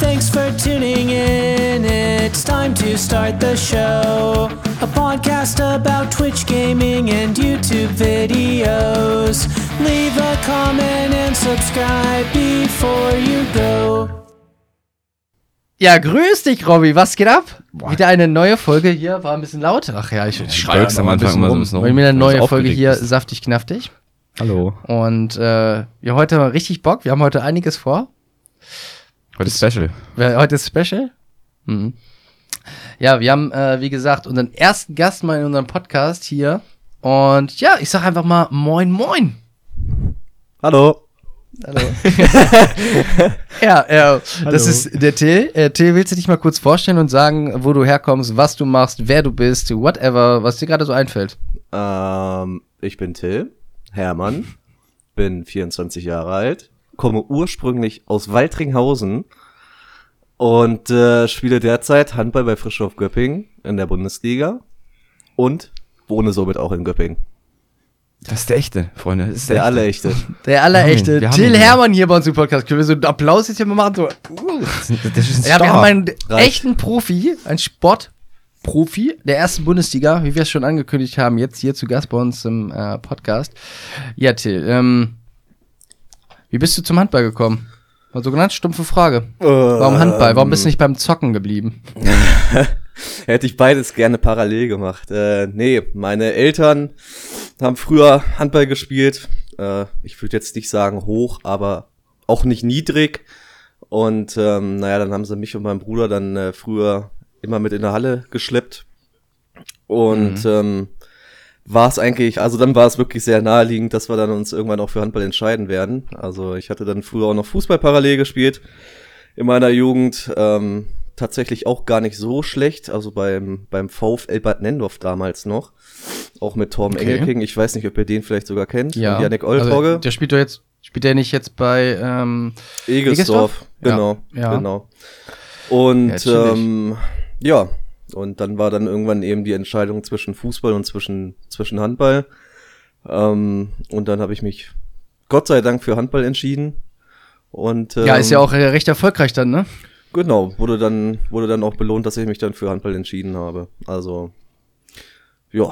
Thanks for tuning in. It's time to start the show. A podcast about Twitch gaming and YouTube videos. Leave a comment and subscribe before you go. Ja, grüß dich, Robby. Was geht ab? Wieder eine neue Folge hier. War ein bisschen laut. Ach ja, ich, ich schreie Stolz am mal Anfang immer so ein bisschen rum, Wieder eine neue Folge hier, ist. saftig knaftig. Hallo. Und äh, wir heute mal richtig Bock. Wir haben heute einiges vor. Heute ist Special. Heute ist Special. Mhm. Ja, wir haben, äh, wie gesagt, unseren ersten Gast mal in unserem Podcast hier. Und ja, ich sag einfach mal Moin Moin. Hallo. Hallo. ja, äh, das ist der Till. Äh, Till, willst du dich mal kurz vorstellen und sagen, wo du herkommst, was du machst, wer du bist, whatever, was dir gerade so einfällt? Ähm, ich bin Till Hermann, bin 24 Jahre alt, komme ursprünglich aus Waldringhausen und äh, spiele derzeit Handball bei Frischhof Göppingen in der Bundesliga und wohne somit auch in Göppingen. Das ist der echte, Freunde. Das ist Der echte. allerechte. Der allerechte haben ihn, wir haben Till. Hermann hier bei uns im Podcast. Können wir so einen Applaus jetzt hier mal machen? So. Das ist ein Ja, wir haben einen Reicht. echten Profi, einen Sportprofi der ersten Bundesliga, wie wir es schon angekündigt haben, jetzt hier zu Gast bei uns im äh, Podcast. Ja, Till, ähm, wie bist du zum Handball gekommen? War so ganz stumpfe Frage. Warum Handball? Warum bist du nicht beim Zocken geblieben? Hätte ich beides gerne parallel gemacht. Äh, nee, meine Eltern haben früher Handball gespielt. Äh, ich würde jetzt nicht sagen hoch, aber auch nicht niedrig. Und ähm, naja, dann haben sie mich und meinen Bruder dann äh, früher immer mit in der Halle geschleppt. Und ähm, war es eigentlich, also dann war es wirklich sehr naheliegend, dass wir dann uns irgendwann auch für Handball entscheiden werden. Also ich hatte dann früher auch noch Fußball parallel gespielt in meiner Jugend. Ähm, tatsächlich auch gar nicht so schlecht. Also beim, beim VfL Bad Nendorf damals noch. Auch mit Torben Okay. Engelking. Ich weiß nicht, ob ihr den vielleicht sogar kennt. Ja. Und Yannick Also, Oltrogge. der spielt doch jetzt, spielt der nicht jetzt bei, ähm, Egelsdorf. Ja, Genau. ja. Genau. Und Ja, ähm, ja. Und dann war dann irgendwann eben die Entscheidung zwischen Fußball und zwischen, zwischen Handball. Ähm, und dann habe ich mich Gott sei Dank für Handball entschieden. Und, ähm, ja, ist ja auch äh, recht erfolgreich dann, ne? Genau, wurde dann, wurde dann auch belohnt, dass ich mich dann für Handball entschieden habe. Also, ja.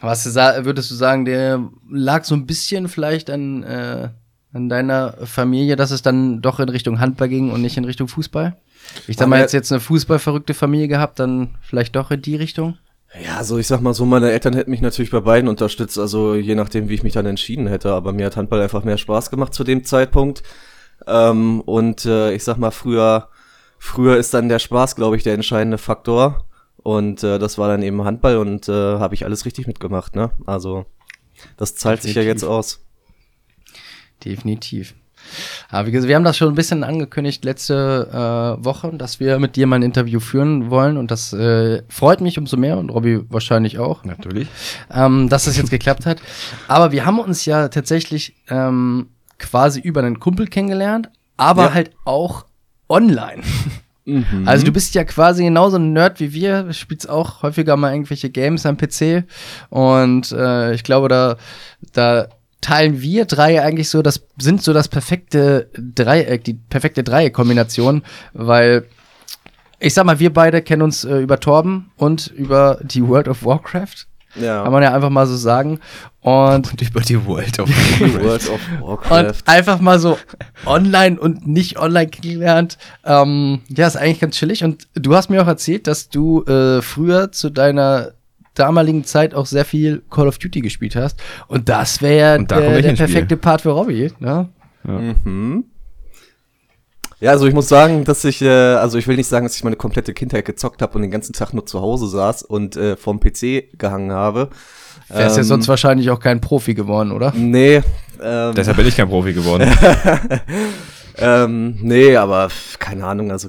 Was würdest du sagen, der lag so ein bisschen vielleicht an, äh, an deiner Familie, dass es dann doch in Richtung Handball ging und nicht in Richtung Fußball? Ich sag mal, jetzt jetzt eine fußballverrückte Familie gehabt, dann vielleicht doch in die Richtung? Ja, also ich sag mal so, meine Eltern hätten mich natürlich bei beiden unterstützt, also je nachdem, wie ich mich dann entschieden hätte. Aber mir hat Handball einfach mehr Spaß gemacht zu dem Zeitpunkt. Ähm, und äh, ich sag mal, früher, früher ist dann der Spaß, glaube ich, der entscheidende Faktor. Und äh, das war dann eben Handball und äh, habe ich alles richtig mitgemacht, ne? Also, das zahlt sich ja Definitiv. jetzt aus. Definitiv. Aber wie gesagt, wir haben das schon ein bisschen angekündigt letzte äh, Woche, dass wir mit dir mal ein Interview führen wollen und das äh, freut mich umso mehr und Robby wahrscheinlich auch. Natürlich. ähm, dass das jetzt geklappt hat. Aber wir haben uns ja tatsächlich ähm, quasi über einen Kumpel kennengelernt, aber Ja. halt auch online. Also du bist ja quasi genauso ein Nerd wie wir, du spielst auch häufiger mal irgendwelche Games am PC und äh, ich glaube, da, da teilen wir drei eigentlich so, das sind so das perfekte Dreieck, die perfekte Dreieckkombination, weil ich sag mal, wir beide kennen uns äh, über Torben und über die World of Warcraft. Ja. Kann man ja einfach mal so sagen. Und, Und über die World of World of Warcraft. und einfach mal so online und nicht online kennengelernt. Ähm, ja, ist eigentlich ganz chillig. Und du hast mir auch erzählt, dass du äh, früher zu deiner damaligen Zeit auch sehr viel Call of Duty gespielt hast. Und das wäre da der, der ins Spiel. perfekte Part für Robbie. Ne? Mhm. Ja, also ich muss sagen, dass ich, äh, also ich will nicht sagen, dass ich meine komplette Kindheit gezockt habe und den ganzen Tag nur zu Hause saß und äh, vorm PC gehangen habe. Wärst ja Ähm, sonst wahrscheinlich auch kein Profi geworden, oder? Nee, ähm, Deshalb bin ich kein Profi geworden. ähm, nee, aber keine Ahnung, also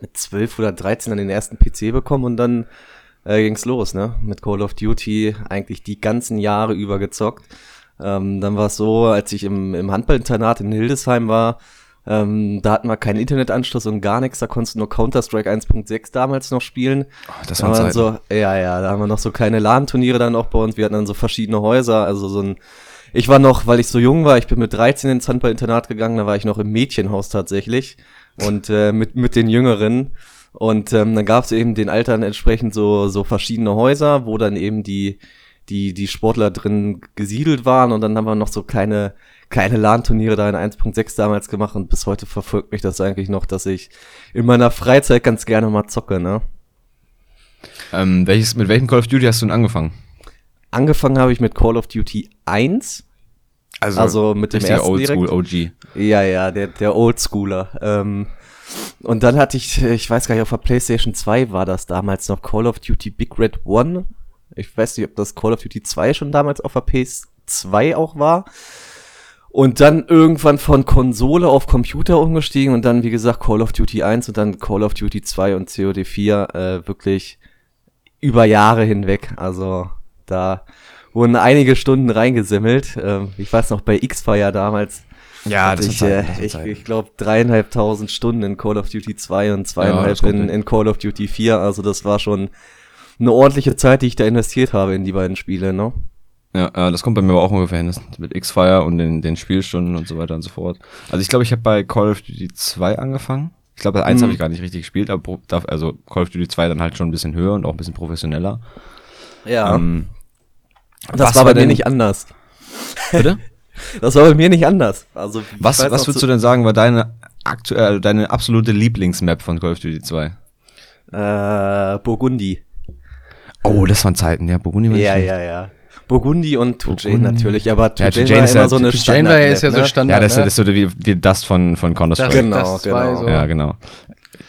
mit 12 oder 13 dann den ersten PC bekommen und dann äh, ging's los, ne? Mit Call of Duty eigentlich die ganzen Jahre über gezockt. Ähm, dann war es so, als ich im, im Handballinternat in Hildesheim war, ähm, da hatten wir keinen Internetanschluss und gar nichts, da konntest du nur Counter-Strike 1.6 damals noch spielen. das Da waren waren Zeiten. so, ja, ja, da haben wir noch so kleine LAN-Turniere dann auch bei uns. Wir hatten dann so verschiedene Häuser, also so ein, ich war noch, weil ich so jung war, ich bin mit 13 ins Handballinternat gegangen, da war ich noch im Mädchenhaus tatsächlich. und äh, mit, mit den Jüngeren. Und ähm, dann gab es eben den Altern entsprechend so, so verschiedene Häuser, wo dann eben die, die, die Sportler drin gesiedelt waren. Und dann haben wir noch so kleine, kleine LAN-Turniere da in 1.6 damals gemacht. Und bis heute verfolgt mich das eigentlich noch, dass ich in meiner Freizeit ganz gerne mal zocke, ne? Ähm, welches, mit welchem Call of Duty hast du denn angefangen? Angefangen habe ich mit Call of Duty 1. Also mit dem ersten Oldschool. OG. Ja, ja, der, der Oldschooler. Ähm, und dann hatte ich, ich weiß gar nicht, auf der PlayStation 2 war das damals noch Call of Duty Big Red One. Ich weiß nicht, ob das Call of Duty 2 schon damals auf der PS2 auch war. Und dann irgendwann von Konsole auf Computer umgestiegen und dann, wie gesagt, Call of Duty 1 und dann Call of Duty 2 und COD 4 äh, wirklich über Jahre hinweg. Also da wurden einige Stunden reingesimmelt. Ähm, ich weiß noch, bei X-Fire damals Ja, hatte ich, äh, ich, ich glaube, dreieinhalbtausend Stunden in Call of Duty 2 und zweieinhalb das kommt in, in Call of Duty 4. Also das war schon eine ordentliche Zeit, die ich da investiert habe in die beiden Spiele, ne? Ja, ja, das kommt bei mir aber auch ungefähr hin. Das mit X-Fire und den, den Spielstunden und so weiter und so fort. Also ich glaube, ich habe bei Call of Duty 2 angefangen. Ich glaube, das 1 Mhm. habe ich gar nicht richtig gespielt, aber darf- also Call of Duty 2 dann halt schon ein bisschen höher und auch ein bisschen professioneller. Ja. Ähm, das war bei mir nicht anders. bitte? Das war bei mir nicht anders. Also Was, was würdest du denn sagen, war deine aktuell, deine absolute Lieblingsmap von Call of Duty 2? Äh, Burgundi. Oh, das waren Zeiten, ja, Burgundi war Ja, ja, ja. Burgundi und Tujain natürlich, aber Ja, Tujain Tujain war ist immer ja- so eine Jane war ja ist ja so ne? Standard. Ja, das, ist- ne? das ist so wie, wie das von, von Counter-Strike. Genau, genau. so. Ja, genau.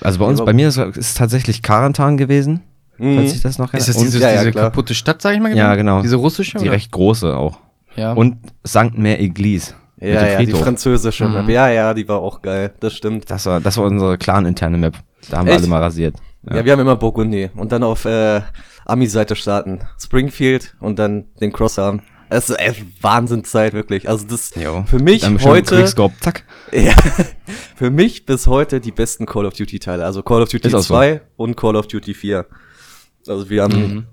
Also bei uns, Ja, bei mir ist es tatsächlich Karantan gewesen, Mhm. falls ich das noch Ist das diese, ja, ja, diese kaputte Stadt, sag ich mal? Ja, genau. Diese russische? die oder? recht große auch. Ja. Und Sankt Mer Eglise. Ja, ja, die französische Mhm. Map. Ja, ja, die war auch geil. Das stimmt. Das war, das war unsere clan-interne Map. Da haben wir Echt? alle mal rasiert. Ja. wir haben immer Burgundi und dann auf äh, Ami-Seite starten. Springfield und dann den Crossarm. Es ist echt Wahnsinnszeit, wirklich. Also das Jo. für mich Dann heute, zack. ja, für mich bis heute die besten Call of Duty Teile. Also Call of Duty Ist auch so. 2 und Call of Duty 4. Also wir haben, Mhm.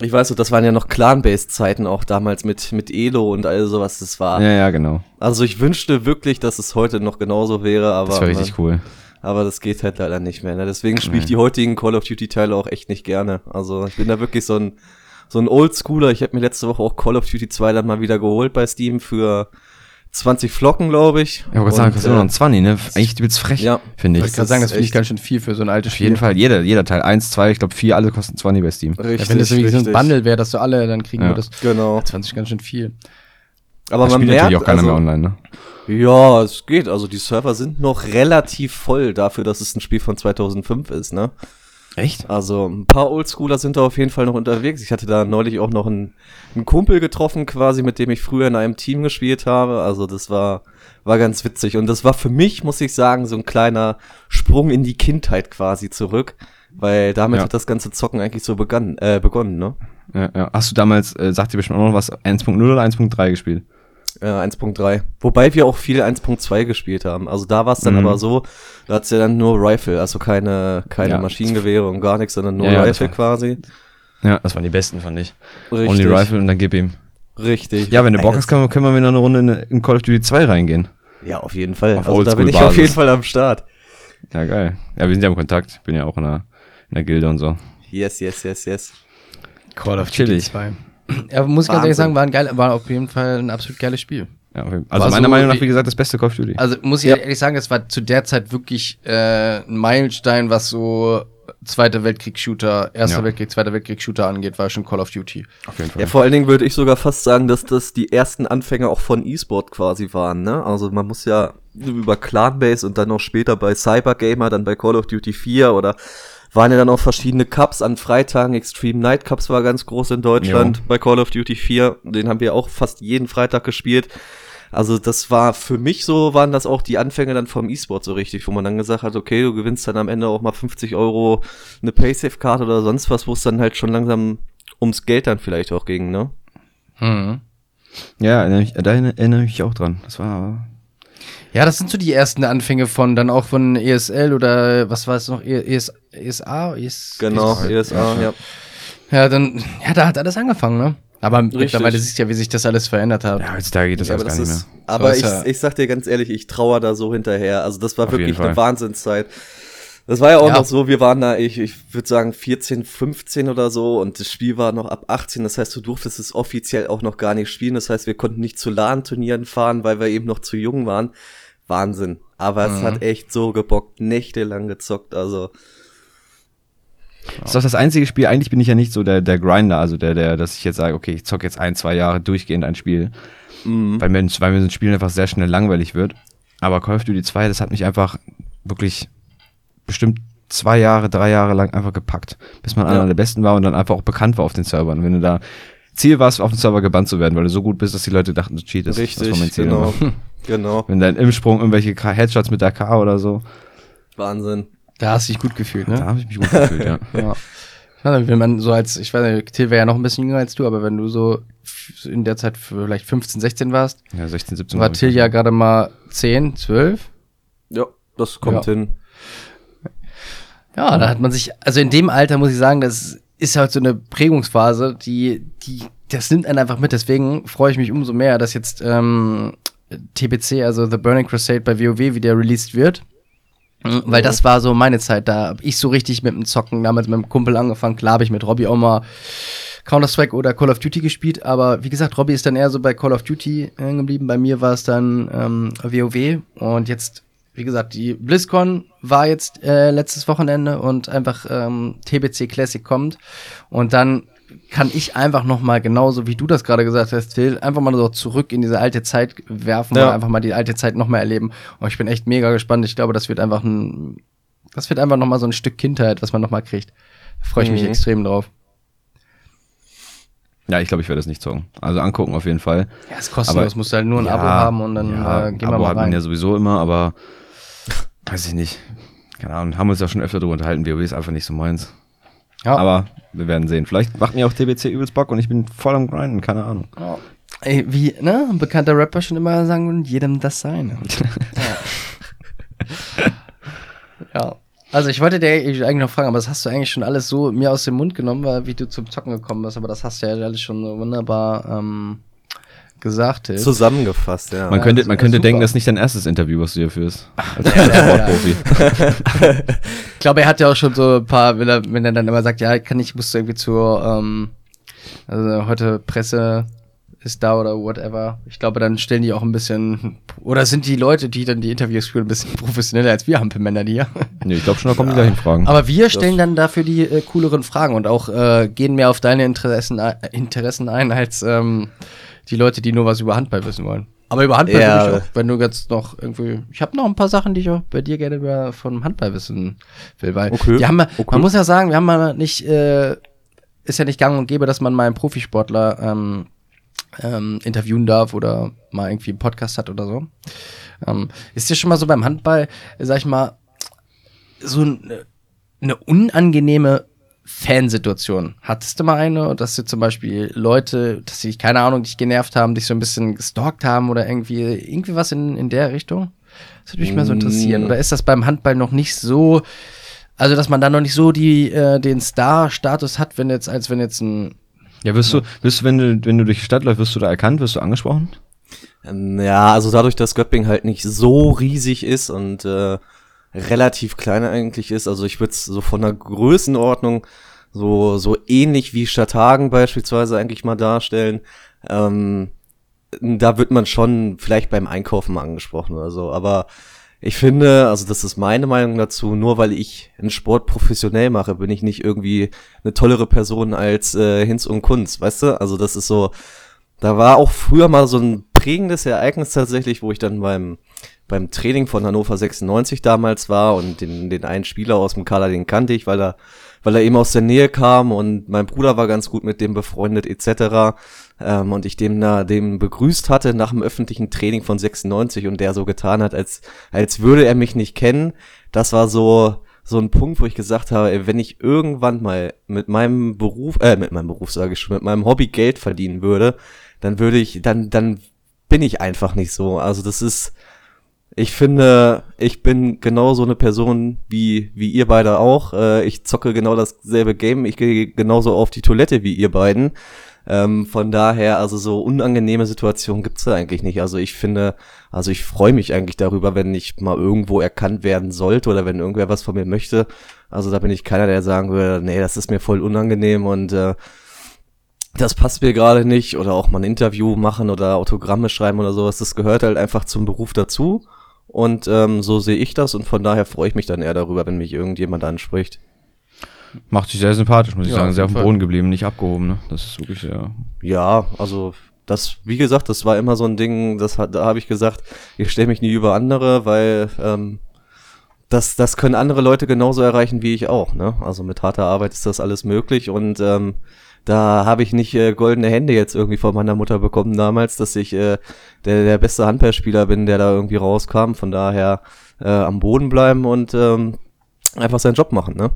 Ich weiß so, das waren ja noch Clan-Based-Zeiten auch damals mit, mit Elo und all sowas. Das war, Ja, ja, genau. also ich wünschte wirklich, dass es heute noch genauso wäre, aber. Das war richtig cool. Aber das geht halt leider nicht mehr. Ne? Deswegen spiele ich die heutigen Call of Duty Teile auch echt nicht gerne. Also ich bin da wirklich so ein so ein Oldschooler. Ich habe mir letzte Woche auch Call of Duty 2 dann mal wieder geholt bei Steam für 20 Flocken, glaube ich. Ja, aber sagen, Und, kostet immer noch äh, ein 20, ne? Eigentlich übelst frech, Ja. finde ich. Ich kann sagen, das ist finde ich ganz schön viel für so ein altes Auf jeden Spiel. Fall, jeder, jeder Teil. Eins, zwei, ich glaube vier, alle kosten 20 bei Steam. Richtig, Ja, wenn das irgendwie so ein richtig. Bundle wäre, dass du alle dann kriegen Ja. würdest. Genau. 20 ist ganz schön viel. Aber Das man spielt merkt, natürlich auch keiner also, mehr online, ne? Ja, es geht. Also die Server sind noch relativ voll dafür, dass es ein Spiel von 2005 ist, ne? Echt? Also ein paar Oldschooler sind da auf jeden Fall noch unterwegs. Ich hatte da neulich auch noch einen, einen Kumpel getroffen, quasi, mit dem ich früher in einem Team gespielt habe. Also das war, war ganz witzig. Und das war für mich, muss ich sagen, so ein kleiner Sprung in die Kindheit quasi zurück. Weil damit Ja. hat das ganze Zocken eigentlich so begann, äh, begonnen, ne? Ja, ja. Hast du damals, äh, sagt dir bestimmt auch noch was, 1.0 oder 1.3 gespielt? Äh, 1.3. Wobei wir auch viel 1.2 gespielt haben. Also da war es dann Mhm. aber so, da hat's ja dann nur Rifle, also keine, keine Ja. Maschinengewehre und gar nichts, sondern nur Ja, Rifle war- quasi. Ja, das waren die besten, fand ich. Richtig. Only Rifle und dann gib ihm. Richtig. Ja, wenn du Bock hast, können wir, können wir wieder eine Runde in, in Call of Duty 2 reingehen. Ja, auf jeden Fall. Auf also da bin ich auf jeden Fall am Start. Ja, geil. Ja, wir sind ja im Kontakt. Bin ja auch in der, in der Gilde und so. Yes, yes, yes, yes. Call of Chillig. 2. Ja, muss ich ganz ehrlich sagen, war, ein geil, war auf jeden Fall ein absolut geiles Spiel. Ja, also War meiner so Meinung nach, wie- wie gesagt, das beste Call of Duty. Also muss ich Ja. ehrlich sagen, es war zu der Zeit wirklich äh, ein Meilenstein, was so Zweiter Weltkrieg-Shooter, Erster Ja. Weltkrieg, Zweiter Weltkrieg-Shooter angeht, war schon Call of Duty. auf jeden Fall. Ja, vor allen Dingen würde ich sogar fast sagen, dass das die ersten Anfänger auch von E-Sport quasi waren, ne? Also man muss ja über Clanbase und dann noch später bei Cybergamer, dann bei Call of Duty 4 oder waren ja dann auch verschiedene Cups an Freitagen. Extreme Night Cups war ganz groß in Deutschland bei Call of Duty 4. Den haben wir auch fast jeden Freitag gespielt. Also das war für mich so, waren das auch die Anfänge dann vom E-Sport so richtig, wo man dann gesagt hat, okay, du gewinnst dann am Ende auch mal 50 Euro eine Paysafe-Karte oder sonst was, wo es dann halt schon langsam ums Geld dann vielleicht auch ging, ne? Mhm. ja, erinnere mich, da erinnere ich mich auch dran. Das war, Ja, das sind so die ersten Anfänge von, dann auch von ESL oder was war es noch, E- ES, ESA? ES, Genau, ES, ESA, ja. Ja, dann, ja, da hat alles angefangen, ne? Aber Richtig. mittlerweile siehst du ja, wie sich das alles verändert hat. Ja, heutzutage geht das Ja, alles gar das nicht ist, mehr. aber ich, ja- ich sag dir ganz ehrlich, ich trauer da so hinterher. Also das war Auf wirklich eine Wahnsinnszeit. Das war ja auch Ja. noch so, wir waren da, ich, ich würde sagen 14, 15 oder so und das Spiel war noch ab 18, das heißt, du durftest es offiziell auch noch gar nicht spielen, das heißt, wir konnten nicht zu LAN-Turnieren fahren, weil wir eben noch zu jung waren. Wahnsinn. Aber es Mhm. hat echt so gebockt, nächtelang gezockt, also Das ist doch das einzige Spiel, eigentlich bin ich ja nicht so der, der Grinder, also der, der, dass ich jetzt sage, okay, ich zocke jetzt ein, zwei Jahre durchgehend ein Spiel. Weil, mir, weil mir so ein Spiel einfach sehr schnell langweilig wird. Aber Call of Duty 2, das hat mich einfach wirklich bestimmt zwei Jahre, drei Jahre lang einfach gepackt, bis man Ja. einer der Besten war und dann einfach auch bekannt war auf den Servern. Und wenn du da Ziel warst, auf den Server gebannt zu werden, weil du so gut bist, dass die Leute dachten, du cheatest. Das war mein richtig, Ziel genau, genau, Wenn dann im Sprung irgendwelche Headshots mit der K oder so, Wahnsinn. Da hast du dich gut gefühlt, da ne? habe ich mich gut gefühlt, ja. Ja. Ich weiß nicht, Wenn man so als, ich weiß nicht, Till wäre ja noch ein bisschen jünger als du, aber wenn du so in der Zeit vielleicht 15, 16 warst, Ja, 16, 17 war. Till ja gerade mal 10, 12. Ja, das kommt Ja. hin. Ja, da hat man sich, also in dem Alter muss ich sagen, das ist halt so eine Prägungsphase, die, die, das nimmt einen einfach mit. Deswegen freue ich mich umso mehr, dass jetzt ähm, TBC, also The Burning Crusade bei WoW wieder released wird. Weil das war so meine Zeit, da hab ich so richtig mit dem Zocken damals mit dem Kumpel angefangen. Klar habe ich mit Robbie auch mal Counter-Strike oder Call of Duty gespielt, aber wie gesagt, Robbie ist dann eher so bei Call of Duty hängen geblieben. Bei mir war es dann ähm, WoW und jetzt, wie gesagt, die BlizzCon war jetzt äh, letztes Wochenende und einfach ähm, TBC Classic kommt und dann kann ich einfach noch mal genauso wie du das gerade gesagt hast, Phil, einfach mal so zurück in diese alte Zeit werfen Ja. und einfach mal die alte Zeit noch mal erleben. Und ich bin echt mega gespannt. Ich glaube, das wird einfach ein, das wird einfach noch mal so ein Stück Kindheit, was man noch mal kriegt. Da freue ich mich Mhm. extrem drauf. Ja, ich glaube, ich werde es nicht zocken. Also angucken auf jeden Fall. Ja, ist kostenlos, Aber- musst du halt nur ein Ja, Abo haben und dann ja, äh, gehen wir Abo mal hat man rein. ja sowieso immer, aber weiß ich nicht. Keine Ahnung, haben uns ja schon öfter darüber unterhalten. WoW ist einfach nicht so meins. Ja. Aber wir werden sehen. Vielleicht macht mir auch TBC übelst Bock und ich bin voll am Grinden, keine Ahnung. Ja. Ey, wie, ne, ein bekannter Rapper schon immer sagen, und jedem das seine. ja. ja. Also ich wollte dir eigentlich noch fragen, aber das hast du eigentlich schon alles so mir aus dem Mund genommen, weil wie du zum Zocken gekommen bist, aber das hast du ja alles schon wunderbar ähm, gesagt. Till. Zusammengefasst, ja. Man Ja, könnte, man könnte super. denken, das ist nicht dein erstes Interview, was du hier führst. Als ja, ja. Sportprofi. Ich glaube, er hat ja auch schon so ein paar, wenn er, wenn er dann immer sagt, ja, kann ich, musst du irgendwie zur, ähm, also heute Presse ist da oder whatever. Ich glaube, dann stellen die auch ein bisschen, oder sind die Leute, die dann die Interviews führen, ein bisschen professioneller als wir Hampelmänner, die ja. Nee, ich glaube schon, da kommen die gleichen Fragen. Aber wir stellen dann dafür die äh, cooleren Fragen und auch äh, gehen mehr auf deine Interessen, ein- Interessen ein, als ähm, die Leute, die nur was über Handball wissen wollen. Aber über Handball Ja. würde ich auch, wenn du jetzt noch irgendwie. Ich habe noch ein paar Sachen, die ich auch bei dir gerne über vom Handball wissen will, weil Okay. die haben wir, Okay. man muss ja sagen, wir haben mal nicht, äh, ist ja nicht gang und gäbe, dass man mal einen Profisportler ähm, ähm, interviewen darf oder mal irgendwie einen Podcast hat oder so. Ähm, ist dir schon mal so beim Handball, sag ich mal, so eine, eine unangenehme Fansituation. Hattest du mal eine, dass du zum Beispiel Leute, dass sie, keine Ahnung, dich genervt haben, dich so ein bisschen gestalkt haben oder irgendwie, irgendwie was in, in der Richtung? Das würde mich mal so interessieren. Mm. Oder ist das beim Handball noch nicht so, also dass man da noch nicht so die, äh, den Star-Status hat, wenn jetzt, als wenn jetzt ein Ja, wirst du, wirst du, wenn du, wenn du durch die Stadt läufst, wirst du da erkannt, wirst du angesprochen? Ähm, Ja, also dadurch, dass Göpping halt nicht so riesig ist und äh, relativ klein eigentlich ist, also ich würde es so von der Größenordnung so, so ähnlich wie Stadthagen beispielsweise eigentlich mal darstellen. Ähm, da wird man schon vielleicht beim Einkaufen angesprochen oder so, aber ich finde, also das ist meine Meinung dazu, nur weil ich einen Sport professionell mache, bin ich nicht irgendwie eine tollere Person als äh, Hinz und Kunz, weißt du? Also das ist so, da war auch früher mal so ein prägendes Ereignis tatsächlich, wo ich dann beim, beim Training von Hannover 96 damals war und den, den einen Spieler aus dem Kader, den kannte ich, weil er, weil er eben aus der Nähe kam und mein Bruder war ganz gut mit dem befreundet etc. Ähm, und ich dem da dem begrüßt hatte nach dem öffentlichen Training von 96 und der so getan hat, als, als würde er mich nicht kennen. Das war so, so ein Punkt, wo ich gesagt habe, ey, wenn ich irgendwann mal mit meinem Beruf, äh, mit meinem Beruf sage ich schon, mit meinem Hobby Geld verdienen würde, dann würde ich, dann, dann bin ich einfach nicht so. Also das ist, Ich finde, ich bin genau so eine Person wie, wie ihr beide auch. Äh, ich zocke genau dasselbe Game. Ich gehe genauso auf die Toilette wie ihr beiden. Ähm, von daher, also so unangenehme Situationen gibt's da eigentlich nicht. Also ich finde, also ich freue mich eigentlich darüber, wenn ich mal irgendwo erkannt werden sollte oder wenn irgendwer was von mir möchte. Also da bin ich keiner, der sagen würde, nee, das ist mir voll unangenehm und äh, das passt mir gerade nicht oder auch mal ein Interview machen oder Autogramme schreiben oder sowas. Das gehört halt einfach zum Beruf dazu. Und ähm, so sehe ich das und von daher freue ich mich dann eher darüber, wenn mich irgendjemand anspricht. Macht sich sehr sympathisch, muss ich ja, sagen. Sehr auf dem Boden geblieben, nicht abgehoben. Ne? Das ist wirklich sehr. Ja, also das, wie gesagt, das war immer so ein Ding, das hat, da habe ich gesagt, ich stelle mich nie über andere, weil ähm, das, das können andere Leute genauso erreichen wie ich auch. Ne? Also mit harter Arbeit ist das alles möglich und ähm, da habe ich nicht äh, goldene Hände jetzt irgendwie von meiner Mutter bekommen damals, dass ich äh, der, der beste Handballspieler bin, der da irgendwie rauskam. Von daher äh, am Boden bleiben und ähm, einfach seinen Job machen, ne?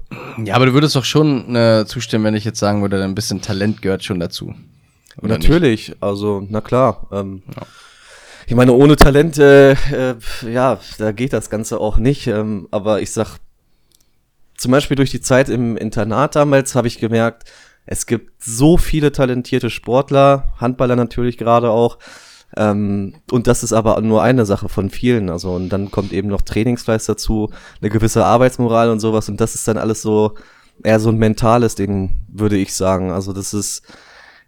Ja, aber du würdest doch schon äh, zustimmen, wenn ich jetzt sagen würde, ein bisschen Talent gehört schon dazu. Oder Natürlich, nicht? also na klar. Ähm, ja. Ich meine, ohne Talent, äh, äh, ja, da geht das Ganze auch nicht. Ähm, aber ich sag, zum Beispiel durch die Zeit im Internat damals habe ich gemerkt, es gibt so viele talentierte Sportler, Handballer natürlich gerade auch. Ähm, und das ist aber nur eine Sache von vielen. Also, und dann kommt eben noch Trainingsfleiß dazu, eine gewisse Arbeitsmoral und sowas. Und das ist dann alles so eher so ein mentales Ding, würde ich sagen. Also, das ist,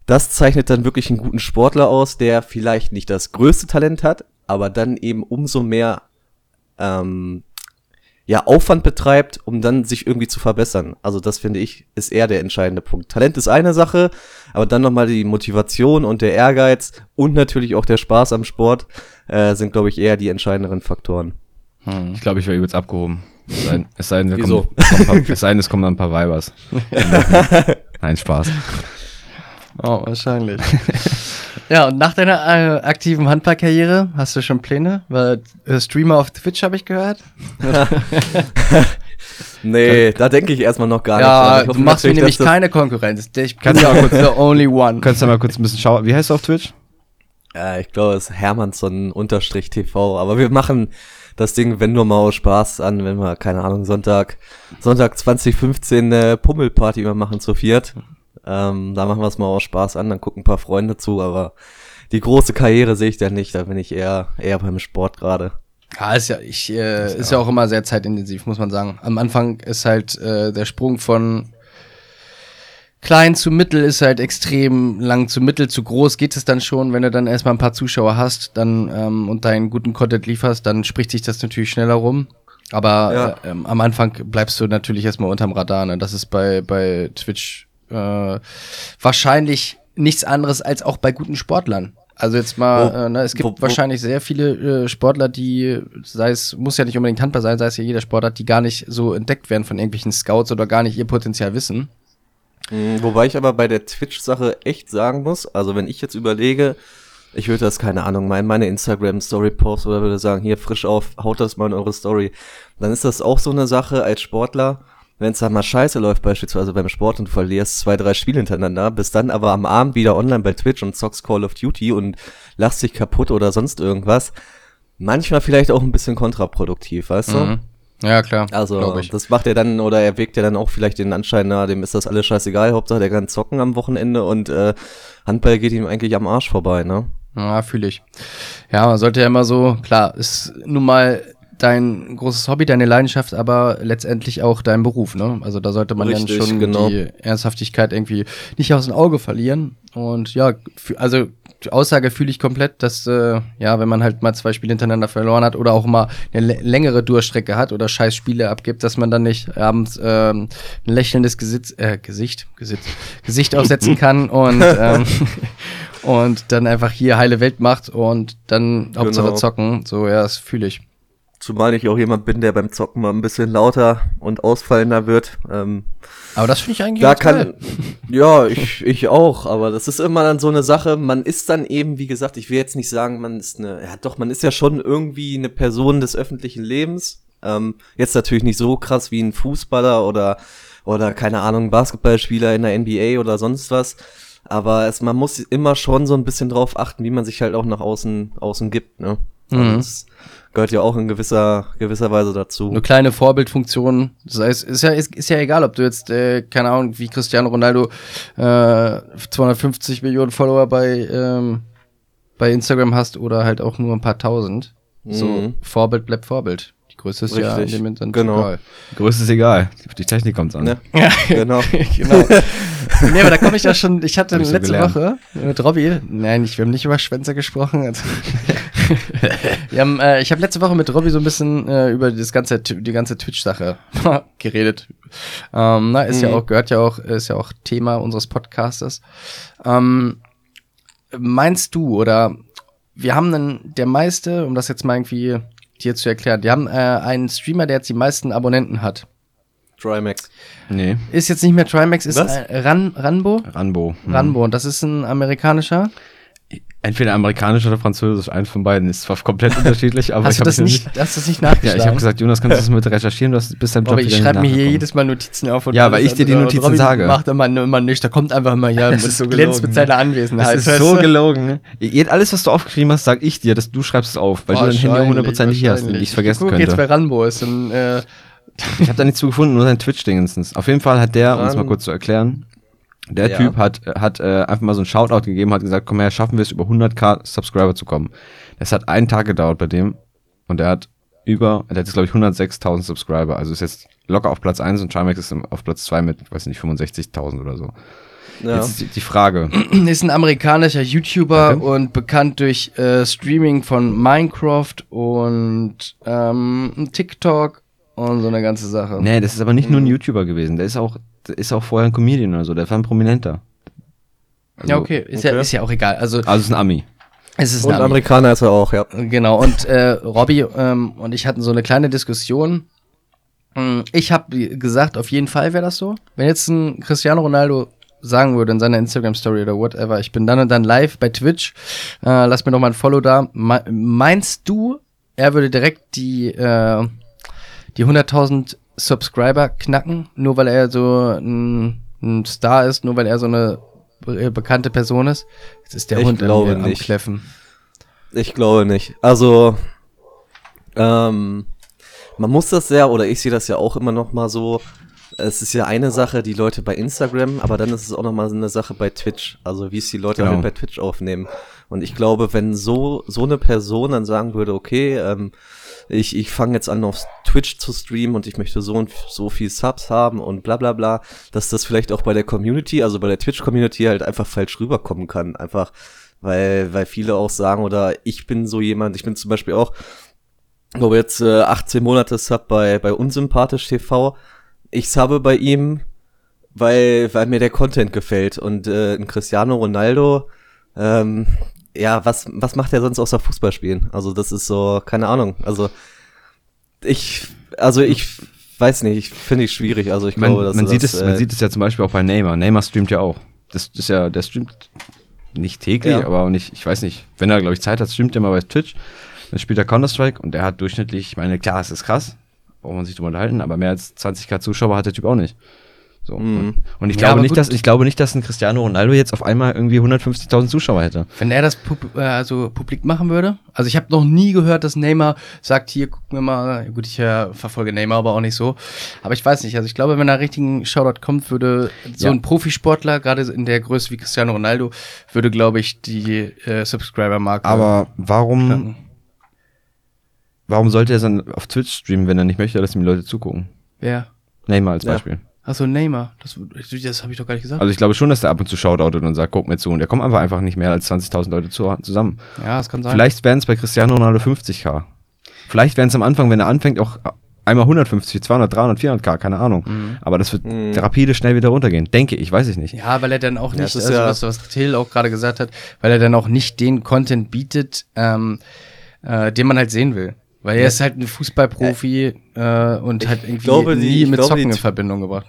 das zeichnet dann wirklich einen guten Sportler aus, der vielleicht nicht das größte Talent hat, aber dann eben umso mehr ähm, ja, Aufwand betreibt, um dann sich irgendwie zu verbessern. Also das finde ich, ist eher der entscheidende Punkt. Talent ist eine Sache, aber dann nochmal die Motivation und der Ehrgeiz und natürlich auch der Spaß am Sport äh, sind, glaube ich, eher die entscheidenderen Faktoren. Hm. Ich glaube, ich wäre übelst abgehoben. Es sei, es sei denn, Wieso? Kommen, paar, es sei denn, es kommen dann ein paar Weibers. Nein, Spaß. Oh, wahrscheinlich. ja, und nach deiner äh, aktiven Handballkarriere hast du schon Pläne? Weil äh, Streamer auf Twitch habe ich gehört. nee, da denke ich erstmal noch gar ja, nicht. Ja, du machst mir nämlich keine Konkurrenz. Ich bin ja kurz the only one. Kannst du mal kurz ein bisschen schauen. Wie heißt du auf Twitch? Ja, ich glaube, es ist Hermannsson-TV. Aber wir machen das Ding, wenn nur mal aus Spaß an, wenn wir, keine Ahnung, Sonntag, Sonntag 2015 eine Pummelparty immer machen zu viert. Ähm, da machen wir es mal aus Spaß an, dann gucken ein paar Freunde zu, aber die große Karriere sehe ich da nicht, da bin ich eher, eher beim Sport gerade. Ja, ist ja, ich, äh, ist, ist ja. auch immer sehr zeitintensiv, muss man sagen. Am Anfang ist halt äh, der Sprung von klein zu mittel ist halt extrem lang zu mittel zu groß geht es dann schon, wenn du dann erstmal ein paar Zuschauer hast, dann ähm, und deinen guten Content lieferst, dann spricht sich das natürlich schneller rum. Aber ja. äh, ähm, am Anfang bleibst du natürlich erstmal unterm Radar. Ne? Das ist bei bei Twitch äh, wahrscheinlich nichts anderes als auch bei guten Sportlern. Also jetzt mal, oh, äh, ne, es gibt wo, wo, wahrscheinlich sehr viele äh, Sportler, die, sei es, muss ja nicht unbedingt Handball sein, sei es ja jeder Sportler, die gar nicht so entdeckt werden von irgendwelchen Scouts oder gar nicht ihr Potenzial wissen. Mhm, wobei ich aber bei der Twitch-Sache echt sagen muss, also wenn ich jetzt überlege, ich würde das, keine Ahnung, mal in meine Instagram-Story post oder würde sagen, hier frisch auf, haut das mal in eure Story. Dann ist das auch so eine Sache als Sportler, wenn es mal scheiße läuft, beispielsweise beim Sport und du verlierst zwei, drei Spiele hintereinander, bist dann aber am Abend wieder online bei Twitch und zockst Call of Duty und lachst dich kaputt oder sonst irgendwas, manchmal vielleicht auch ein bisschen kontraproduktiv, weißt du? Mhm. Ja, klar. Also, das macht er dann, oder er wegt ja dann auch vielleicht den Anschein, na, dem ist das alles scheißegal, Hauptsache der kann zocken am Wochenende und äh, Handball geht ihm eigentlich am Arsch vorbei, ne? Ja, fühle ich. Ja, man sollte ja immer so, klar, ist nun mal dein großes Hobby, deine Leidenschaft, aber letztendlich auch dein Beruf. Ne? Also da sollte man Richtig, dann schon genau. die Ernsthaftigkeit irgendwie nicht aus dem Auge verlieren. Und ja, also die Aussage fühle ich komplett, dass äh, ja, wenn man halt mal zwei Spiele hintereinander verloren hat oder auch mal eine längere Durchstrecke hat oder scheiß Spiele abgibt, dass man dann nicht abends ähm, ein lächelndes Gesitz, äh, Gesicht, Gesicht, Gesicht aufsetzen kann und ähm, und dann einfach hier heile Welt macht und dann Hauptsache genau. zocken. So, ja, das fühle ich. Zumal ich auch jemand bin, der beim Zocken mal ein bisschen lauter und ausfallender wird. Ähm, aber das finde ich eigentlich da kann, Ja, ich, ich auch. Aber das ist immer dann so eine Sache. Man ist dann eben, wie gesagt, ich will jetzt nicht sagen, man ist eine, ja doch, man ist ja schon irgendwie eine Person des öffentlichen Lebens. Ähm, jetzt natürlich nicht so krass wie ein Fußballer oder, oder keine Ahnung, Basketballspieler in der NBA oder sonst was. Aber es, man muss immer schon so ein bisschen drauf achten, wie man sich halt auch nach außen, außen gibt, ne? Also Mhm. Das gehört ja auch in gewisser, gewisser Weise dazu. Eine kleine Vorbildfunktion. Das heißt, ist ja, ist, ist ja egal, ob du jetzt, äh, keine Ahnung, wie Cristiano Ronaldo äh, 250 Millionen Follower bei, ähm, bei Instagram hast oder halt auch nur ein paar tausend. So, Mhm. Vorbild bleibt Vorbild. Die Größe ist ja in Richtig. dem Moment Genau. egal. Größe ist egal. Die Technik kommt's an. Ne? Ja, Genau. genau. nee, aber da komme ich ja schon, ich hatte so letzte. Woche mit Robby, nein, ich, wir haben nicht über Schwänze gesprochen. Also, haben, äh, ich habe letzte Woche mit Robby so ein bisschen äh, über das ganze, die ganze Twitch-Sache geredet. Ähm, na, ist ja Mhm. auch, gehört ja auch, ist ja auch Thema unseres Podcastes. Ähm, meinst du oder wir haben einen, der meiste, um das jetzt mal irgendwie dir zu erklären, wir haben äh, einen Streamer, der jetzt die meisten Abonnenten hat. Trimax. Nee, Ist jetzt nicht mehr Trimax, ist Was? äh, Ran, Ranbo? Ranbo. Mhm. Ranbo, und das ist ein amerikanischer. Entweder amerikanisch oder französisch, eins von beiden. Ist zwar komplett unterschiedlich, aber Hast ich du habe das nicht, hast du das nicht nachgeschlagen? Ja, ich habe gesagt, Jonas, kannst du das mit recherchieren? Du hast bis dein Job aber ich schreibe mir nicht hier jedes Mal Notizen auf. Und Ja, weil ich dir die. Notizen und Robby sage. macht immer, immer nicht, da kommt einfach immer hier Das und ist so glänzt gelogen, mit ne? seiner Anwesenheit. Das ist so gelogen, ne? Alles, was du aufgeschrieben hast, sag ich dir, dass du schreibst es auf, weil du dein Handy hundertprozentig hier hast und wahrscheinlich. ich es vergessen Guck jetzt bei könnte. Ranbo ist ein, äh, Ich habe da nichts zu gefunden, nur sein Twitch-Dingenstens. Auf jeden Fall hat der, um es mal kurz zu erklären, der Ja. Typ hat, hat äh, einfach mal so ein Shoutout gegeben, hat gesagt, komm her, schaffen wir es, über 100k Subscriber zu kommen. Das hat einen Tag gedauert bei dem und er hat über, der hat jetzt glaube ich 106.000 Subscriber, also ist jetzt locker auf Platz 1 und Trimax ist auf Platz 2 mit, weiß nicht, 65.000 oder so. Ja. Jetzt ist die, die Frage, ist ein amerikanischer YouTuber Okay. und bekannt durch äh, Streaming von Minecraft und ähm, TikTok und so eine ganze Sache. nee, das ist aber nicht Mhm. nur ein YouTuber gewesen, der ist auch, ist auch vorher ein Comedian oder so, der war ein Prominenter. Also, ja, okay. Ist, Ja, okay. ist ja auch egal. Also, Also ist ein Ami. es ist Und ein Ami. Amerikaner ist er auch, ja. Genau, und äh, Robby ähm, und ich hatten so eine kleine Diskussion. Mm, Ich habe gesagt, auf jeden Fall wäre das so. Wenn jetzt ein Cristiano Ronaldo sagen würde in seiner Instagram-Story oder whatever, ich bin dann und dann live bei Twitch, äh, lass mir doch mal ein Follow da. Me meinst du, er würde direkt die, äh, die 100.000 Subscriber knacken, nur weil er so ein, ein Star ist, nur weil er so eine be bekannte Person ist? Jetzt ist der Ich Hund glaube am nicht. Kläffen. Ich glaube nicht. Also, ähm, man muss das ja, oder ich sehe das ja auch immer noch mal so. Es ist ja eine Sache, die Leute bei Instagram, aber dann ist es auch noch mal so eine Sache bei Twitch. Also wie es die Leute Genau. halt bei Twitch aufnehmen. Und ich glaube, wenn so so eine Person dann sagen würde, okay, ähm, ich, ich fange jetzt an auf Twitch zu streamen und ich möchte so und so viel Subs haben und bla bla bla, dass das vielleicht auch bei der Community, also bei der Twitch-Community halt einfach falsch rüberkommen kann. Einfach, weil, weil viele auch sagen, oder ich bin so jemand, ich bin zum Beispiel auch, glaube jetzt äh, 18 Monate Sub bei, bei Unsympathisch TV. Ich subbe bei ihm, weil, weil mir der Content gefällt. Und äh, ein Cristiano Ronaldo, ähm, ja, was, was macht er sonst außer Fußball spielen? Also das ist so, keine Ahnung. Also ich, also ich weiß nicht, ich finde ich schwierig. Also ich Man, glaube, dass man, das, sieht es, man äh, sieht es ja zum Beispiel auch bei Neymar. Neymar streamt ja auch. Das ist ja, der streamt nicht täglich, Ja. aber auch nicht, ich weiß nicht, wenn er, glaube ich, Zeit hat, streamt er mal bei Twitch. Dann spielt er Counter-Strike und der hat durchschnittlich, ich meine, klar, es ist krass, braucht man sich drüber unterhalten, aber mehr als 20k Zuschauer hat der Typ auch nicht. So. Mhm. Und ich Ja, glaube nicht, gut. dass, ich glaube nicht, dass ein Cristiano Ronaldo jetzt auf einmal irgendwie 150.000 Zuschauer hätte. Wenn er das pub äh, also publik machen würde? Also ich habe noch nie gehört, dass Neymar sagt, hier, guck mir mal, gut, ich äh, verfolge Neymar aber auch nicht so. Aber ich weiß nicht, also ich glaube, wenn da richtigen Shoutout kommt, würde so Ja. ein Profisportler, gerade in der Größe wie Cristiano Ronaldo, würde, glaube ich, die äh, Subscriber-Marke Aber warum, knacken. warum sollte er dann auf Twitch streamen, wenn er nicht möchte, dass ihm Leute zugucken? Wer? Neymar als Ja. Achso, Neymar. Das, das habe ich doch gar nicht gesagt. Also ich glaube schon, dass der ab und zu shoutoutet und sagt, guck mir zu. Und der kommt einfach einfach nicht mehr als 20.000 Leute zu, zusammen. ja, das kann sein. Vielleicht wären es bei Cristiano Ronaldo 50k. Vielleicht wären es am Anfang, wenn er anfängt, auch einmal 150, 200, 300, 400k, keine Ahnung. Aber das wird Mhm. rapide schnell wieder runtergehen. Denke ich, weiß ich nicht. Ja, weil er dann auch Ja, nicht, das ist also ja- was, was Till auch gerade gesagt hat, weil er dann auch nicht den Content bietet, ähm, äh, den man halt sehen will. Weil er ist halt ein Fußballprofi äh, und halt irgendwie glaube, die- nie ich mit glaube, Zocken die- in Verbindung gebracht.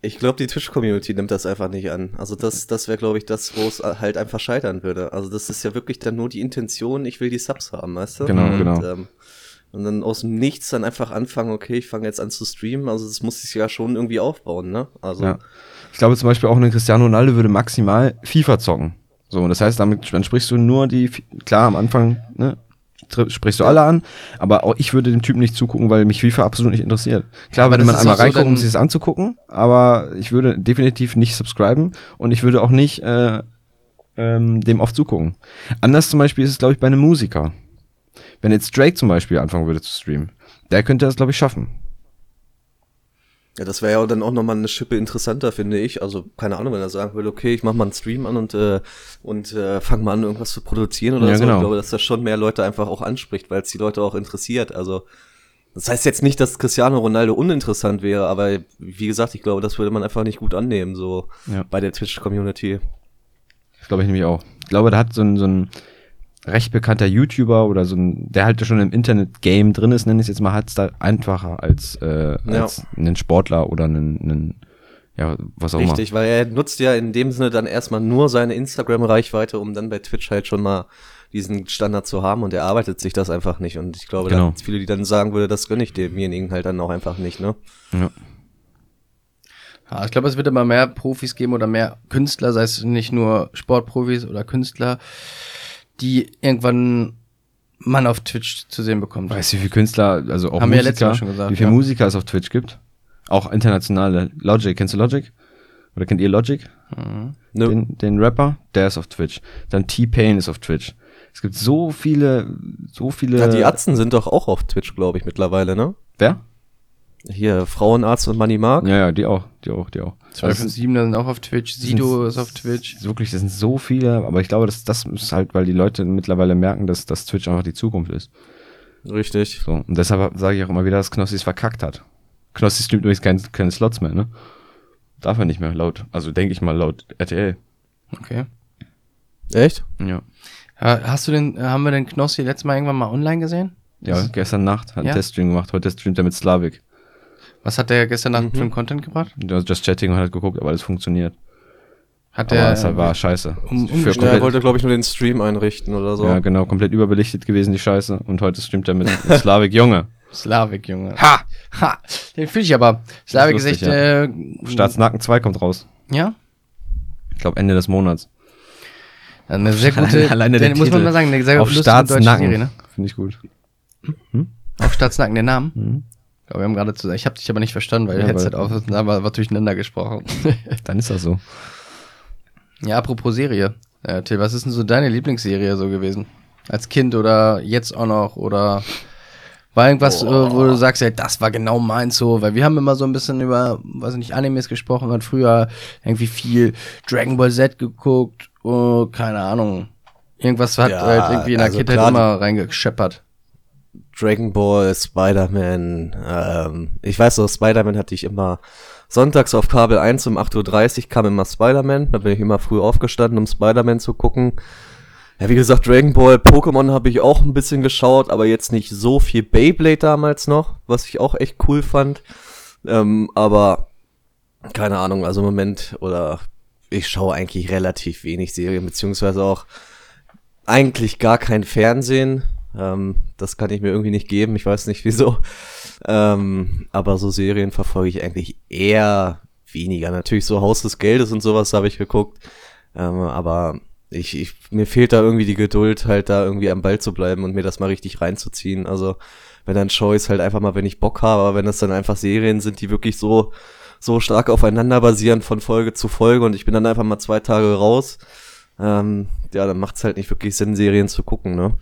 Ich glaube, die Twitch-Community nimmt das einfach nicht an. Also das, das wäre, glaube ich, das, wo es halt einfach scheitern würde. Also das ist ja wirklich dann nur die Intention, ich will die Subs haben, weißt du? Genau, und, genau. Ähm, und dann aus dem Nichts dann einfach anfangen, okay, ich fange jetzt an zu streamen. Also das muss sich ja schon irgendwie aufbauen, ne? Also Ja. Ich glaube zum Beispiel auch ein Cristiano Ronaldo würde maximal FIFA zocken. So, und das heißt, damit dann sprichst du nur die, klar, am Anfang, ne, sprichst du alle an, aber auch ich würde dem Typen nicht zugucken, weil mich FIFA absolut nicht interessiert. Klar Aber würde das man einmal auch so um sich das anzugucken, aber ich würde definitiv nicht subscriben und ich würde auch nicht äh, ähm, dem oft zugucken. Anders zum Beispiel ist es, glaube ich, bei einem Musiker. Wenn jetzt Drake zum Beispiel anfangen würde zu streamen, der könnte das, glaube ich, schaffen. Ja, das wäre ja dann auch nochmal eine Schippe interessanter, finde ich. Also, keine Ahnung, wenn er sagen würde, okay, ich mach mal einen Stream an und, äh, und äh, fang mal an, irgendwas zu produzieren oder Ja, so. genau. Ich glaube, dass das schon mehr Leute einfach auch anspricht, weil es die Leute auch interessiert. Also, das heißt jetzt nicht, dass Cristiano Ronaldo uninteressant wäre, aber wie gesagt, ich glaube, das würde man einfach nicht gut annehmen, so Ja. bei der Twitch-Community. Das glaube ich nämlich auch. Ich glaube, da hat so ein, so ein recht bekannter YouTuber oder so ein, der halt schon im Internet-Game drin ist, nenne ich es jetzt mal, hat es da einfacher als, äh, Ja. als einen Sportler oder einen, einen ja, was auch Richtig, weil er nutzt ja in dem Sinne dann erstmal nur seine Instagram-Reichweite, um dann bei Twitch halt schon mal diesen Standard zu haben und er arbeitet sich das einfach nicht. Und ich glaube, Genau. da viele, die dann sagen würde, das gönne ich demjenigen halt dann auch einfach nicht, ne? immer. Ja. Ja, ich glaube, es wird immer mehr Profis geben oder mehr Künstler, sei es nicht nur Sportprofis oder Künstler, die irgendwann man auf Twitch zu sehen bekommt. Weißt du, wie viele Künstler, also auch Haben wir ja Musiker, letztes Mal schon gesagt, wie viele ja. Musiker es auf Twitch gibt? Auch internationale. Logic, kennst du Logic? Oder kennt ihr Logic? Nö. Den, den Rapper, der ist auf Twitch. Dann T-Pain ist auf Twitch. Es gibt so viele, so viele. Ja, die Atzen sind doch auch auf Twitch, glaube ich, mittlerweile, ne? Wer? Hier, Frauenarzt und Money Mark. Ja, ja, die auch, die auch, die auch. 12 und 7 sind auch auf Twitch, Sido ist auf Twitch. Wirklich, das sind so viele, aber ich glaube, das, das ist halt, weil die Leute mittlerweile merken, dass, dass Twitch einfach die Zukunft ist. Richtig. So. Und deshalb sage ich auch immer wieder, dass Knossi es verkackt hat. Knossi streamt übrigens kein, keine Slots mehr, ne? Darf er nicht mehr, laut. Also denke ich mal laut RTL. Okay. Echt? Ja. Hast du den, äh, haben wir den Knossi letztes Mal irgendwann mal online gesehen? Ja, gestern Nacht hat Ja? einen Teststream gemacht. Heute streamt er mit Slavik. Was hat der gestern Nacht Mhm. für einen Content gebracht? Der hat Just Chatting und hat geguckt, aber alles funktioniert. Hat Aber der, es war scheiße. um- Für umgestellt. Ja, er wollte, glaube ich, nur den Stream einrichten oder so. ja, genau, komplett überbelichtet gewesen, die Scheiße. Und heute streamt er mit Slavik Junge. Slavik, Junge. Ha! Ha! Den fühle ich aber. Slavik ist lustig, echt, ja. äh, Staatsnacken 2 kommt raus. ja? Ich glaube Ende des Monats. Eine sehr gute, Alleine- alleine der den, muss man mal sagen, eine sehr Auf Staatsnacken. Ne? Finde ich gut. Auf Staatsnacken, den Namen? Mhm. Wir haben gerade zu ich habe dich aber nicht verstanden, weil Ja, Headset auf ist haben wir durcheinander gesprochen. Dann ist das so. ja, apropos Serie. Äh, Till, was ist denn so deine Lieblingsserie so gewesen? Als Kind oder jetzt auch noch oder war irgendwas, äh, wo du sagst, ja, das war genau meins so, weil wir haben immer so ein bisschen über, weiß ich nicht, Animes gesprochen, hat früher irgendwie viel Dragon Ball Z geguckt, oh, keine Ahnung. Irgendwas hat Ja, halt irgendwie in der also Kindheit klar, immer reingescheppert. Dragon Ball, Spider-Man. Ähm, ich weiß noch, Spider-Man hatte ich immer sonntags auf Kabel 1 um 8.30 Uhr kam immer Spider-Man. Da bin ich immer früh aufgestanden, um Spider-Man zu gucken. Ja, wie gesagt, Dragon Ball, Pokémon habe ich auch ein bisschen geschaut, aber jetzt nicht so viel Beyblade damals noch, was ich auch echt cool fand. Ähm, aber keine Ahnung, also im Moment oder ich schaue eigentlich relativ wenig Serien, beziehungsweise auch eigentlich gar kein Fernsehen. Ähm, das kann ich mir irgendwie nicht geben. Ich weiß nicht wieso. Ähm, aber so Serien verfolge ich eigentlich eher weniger. Natürlich so Haus des Geldes und sowas habe ich geguckt. Ähm, aber ich, ich, mir fehlt da irgendwie die Geduld, halt da irgendwie am Ball zu bleiben und mir das mal richtig reinzuziehen. Also, wenn dann Choice halt einfach mal, wenn ich Bock habe, aber wenn das dann einfach Serien sind, die wirklich so, so stark aufeinander basieren von Folge zu Folge und ich bin dann einfach mal zwei Tage raus, ähm, ja, dann macht's halt nicht wirklich Sinn, Serien zu gucken, ne?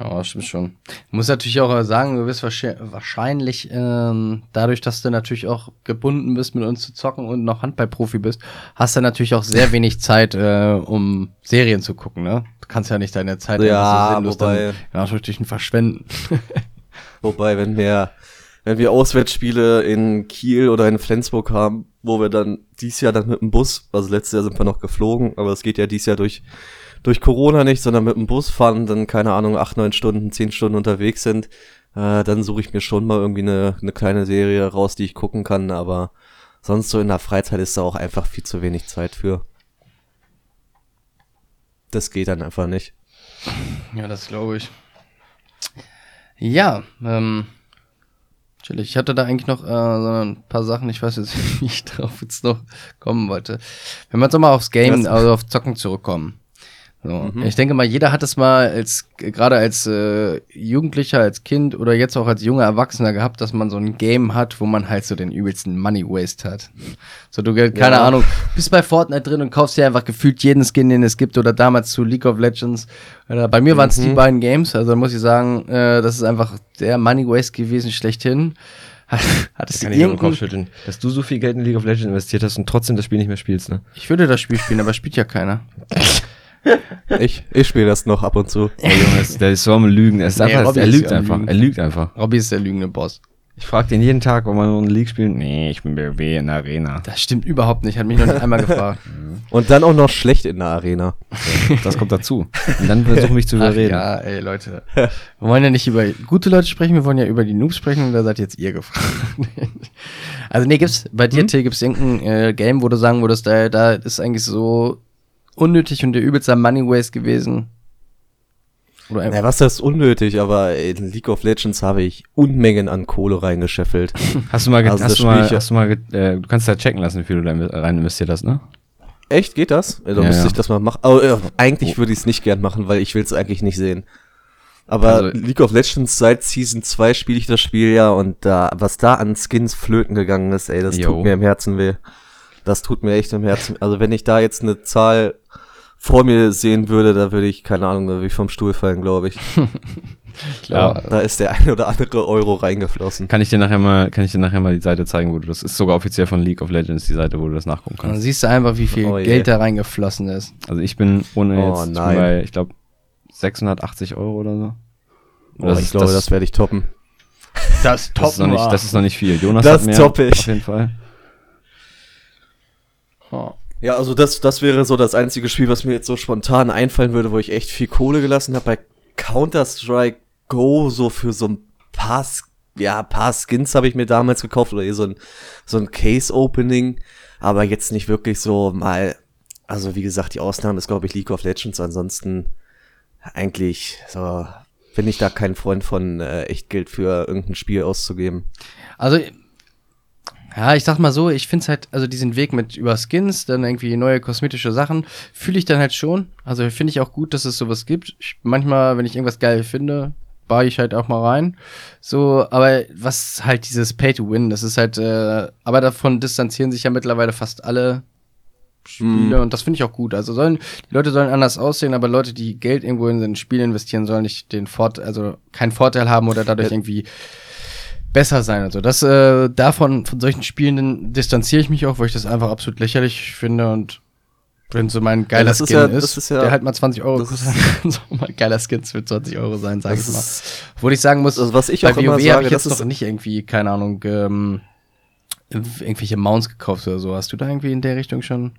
Ja, stimmt schon. Ich muss natürlich auch sagen, du wirst wahrscheinlich, ähm, dadurch, dass du natürlich auch gebunden bist, mit uns zu zocken und noch Handballprofi bist, hast du natürlich auch sehr wenig Zeit, äh, um Serien zu gucken, ne? Du kannst ja nicht deine Zeit Ja, sinnlos wobei- dann in verschwenden. Wobei, wenn wir, wenn wir Auswärtsspiele in Kiel oder in Flensburg haben, wo wir dann dies Jahr dann mit dem Bus, also letztes Jahr sind wir noch geflogen, aber es geht ja dies Jahr durch, durch Corona nicht, sondern mit dem Bus fahren, dann keine Ahnung, acht, neun Stunden, zehn Stunden unterwegs sind, äh, dann suche ich mir schon mal irgendwie eine, eine kleine Serie raus, die ich gucken kann, aber sonst so in der Freizeit ist da auch einfach viel zu wenig Zeit für. Das geht dann einfach nicht. Ja, das glaube ich. Ja, ähm, chillig. Ich hatte da eigentlich noch äh, so ein paar Sachen, ich weiß jetzt nicht, wie ich drauf jetzt noch kommen wollte. Wenn wir jetzt nochmal aufs Game, also auf Zocken zurückkommen. So. Ich denke mal, jeder hat es mal als gerade als äh, Jugendlicher, als Kind oder jetzt auch als junger Erwachsener gehabt, dass man so ein Game hat, wo man halt so den übelsten Money Waste hat. So du keine Ja. Ahnung, bist bei Fortnite drin und kaufst dir einfach gefühlt jeden Skin, den es gibt oder damals zu League of Legends. Oder bei mir waren es die beiden Games, also muss ich sagen, äh, das ist einfach der Money Waste gewesen schlechthin. Hattest du Kann ich nur den irgendein, Kopf schütteln. Dass du so viel Geld in League of Legends investiert hast und trotzdem das Spiel nicht mehr spielst, ne? ich würde das Spiel spielen, aber spielt ja keiner. Ich, ich spiele das noch ab und zu. Ja, Junge, das- der ist so am Lügen. Er, ist Nee, einfach, er lügt einfach. Lügen. Er lügt einfach. Robby ist der lügende Boss. Ich frage den jeden Tag, ob man nur eine League spielt. Nee, ich bin BW in der Arena. Das stimmt überhaupt nicht, hat mich noch nicht einmal gefragt. Und dann auch noch schlecht in der Arena. Das kommt dazu. Und dann versuchen mich zu Ach überreden. ja, ey Leute. Wir wollen ja nicht über gute Leute sprechen, wir wollen ja über die Noobs sprechen und da seid jetzt ihr gefragt. also nee, gibt's bei dir, Till, gibt's irgendein äh, Game, wo du sagen würdest, da, da ist eigentlich so unnötig und der übelste Money Waste gewesen? Oder einfach, Ja, was heißt unnötig, aber in League of Legends habe ich Unmengen an Kohle reingescheffelt. Hast du mal, Also hast du mal, hast du mal, äh, du kannst da checken lassen, wie viel du da rein investiert hast, ne? Echt, geht das? Ja, dann Ja, müsste ja. ich das mal machen. Aber äh, eigentlich würde ich es nicht gern machen, weil ich will es eigentlich nicht sehen. Aber Also- League of Legends seit Season 2 spiele ich das Spiel ja und da, was da an Skins flöten gegangen ist, ey, das Jo. tut mir im Herzen weh. Das tut mir echt im Herzen. Also wenn ich da jetzt eine Zahl vor mir sehen würde, da würde ich, keine Ahnung, da würde ich vom Stuhl fallen, glaube ich. klar. Da ist der eine oder andere Euro reingeflossen. Kann ich dir nachher mal, kann ich dir nachher mal die Seite zeigen, wo du das ist sogar offiziell von League of Legends die Seite, wo du das nachgucken Dann kannst. siehst du einfach, wie viel Oh je. Geld da reingeflossen ist. Also ich bin ohne Oh, jetzt, nein. bei, ich glaube 680 Euro oder so. Oh, Das ich ist- glaube, das- das, werde ich toppen. Das Das ist noch nicht, das ist noch nicht viel. Jonas Das hat mehr, topp ich. auf jeden Fall. Ja, also das, das wäre so das einzige Spiel, was mir jetzt so spontan einfallen würde, wo ich echt viel Kohle gelassen habe. Bei Counter-Strike Go so für so ein paar, ja, paar Skins habe ich mir damals gekauft oder eh so ein, so ein Case-Opening, aber jetzt nicht wirklich so mal, also wie gesagt, die Ausnahme ist, glaube ich, League of Legends. Ansonsten eigentlich so bin ich da kein Freund von äh, Echtgeld für irgendein Spiel auszugeben. Also, ja, ich sag mal so, ich find's halt, also diesen Weg mit über Skins, dann irgendwie neue kosmetische Sachen, fühle ich dann halt schon. Also finde ich auch gut, dass es sowas gibt. Ich, manchmal, wenn ich irgendwas geil finde, baue ich halt auch mal rein. So, aber was halt dieses Pay to Win, das ist halt, äh, aber davon distanzieren sich ja mittlerweile fast alle Spiele und das finde ich auch gut. Also sollen, die Leute sollen anders aussehen, aber Leute, die Geld irgendwo in ein Spiel investieren, sollen nicht den Vorteil, also keinen Vorteil haben oder dadurch irgendwie besser sein. Also das äh, davon von solchen Spielen distanziere ich mich auch, weil ich das einfach absolut lächerlich finde und wenn so mein geiler das ist Skin ja- ist, das ist ja- der halt mal 20 Euro kostet, kann so mal geiler Skins für 20 Euro sein, sag ich mal. ist- Obwohl ich sagen muss, Also was ich bei auch immer WoW sage, habe ich das jetzt ist- noch nicht irgendwie, keine Ahnung, ähm, irgendwelche Mounts gekauft oder so. Hast du da irgendwie in der Richtung schon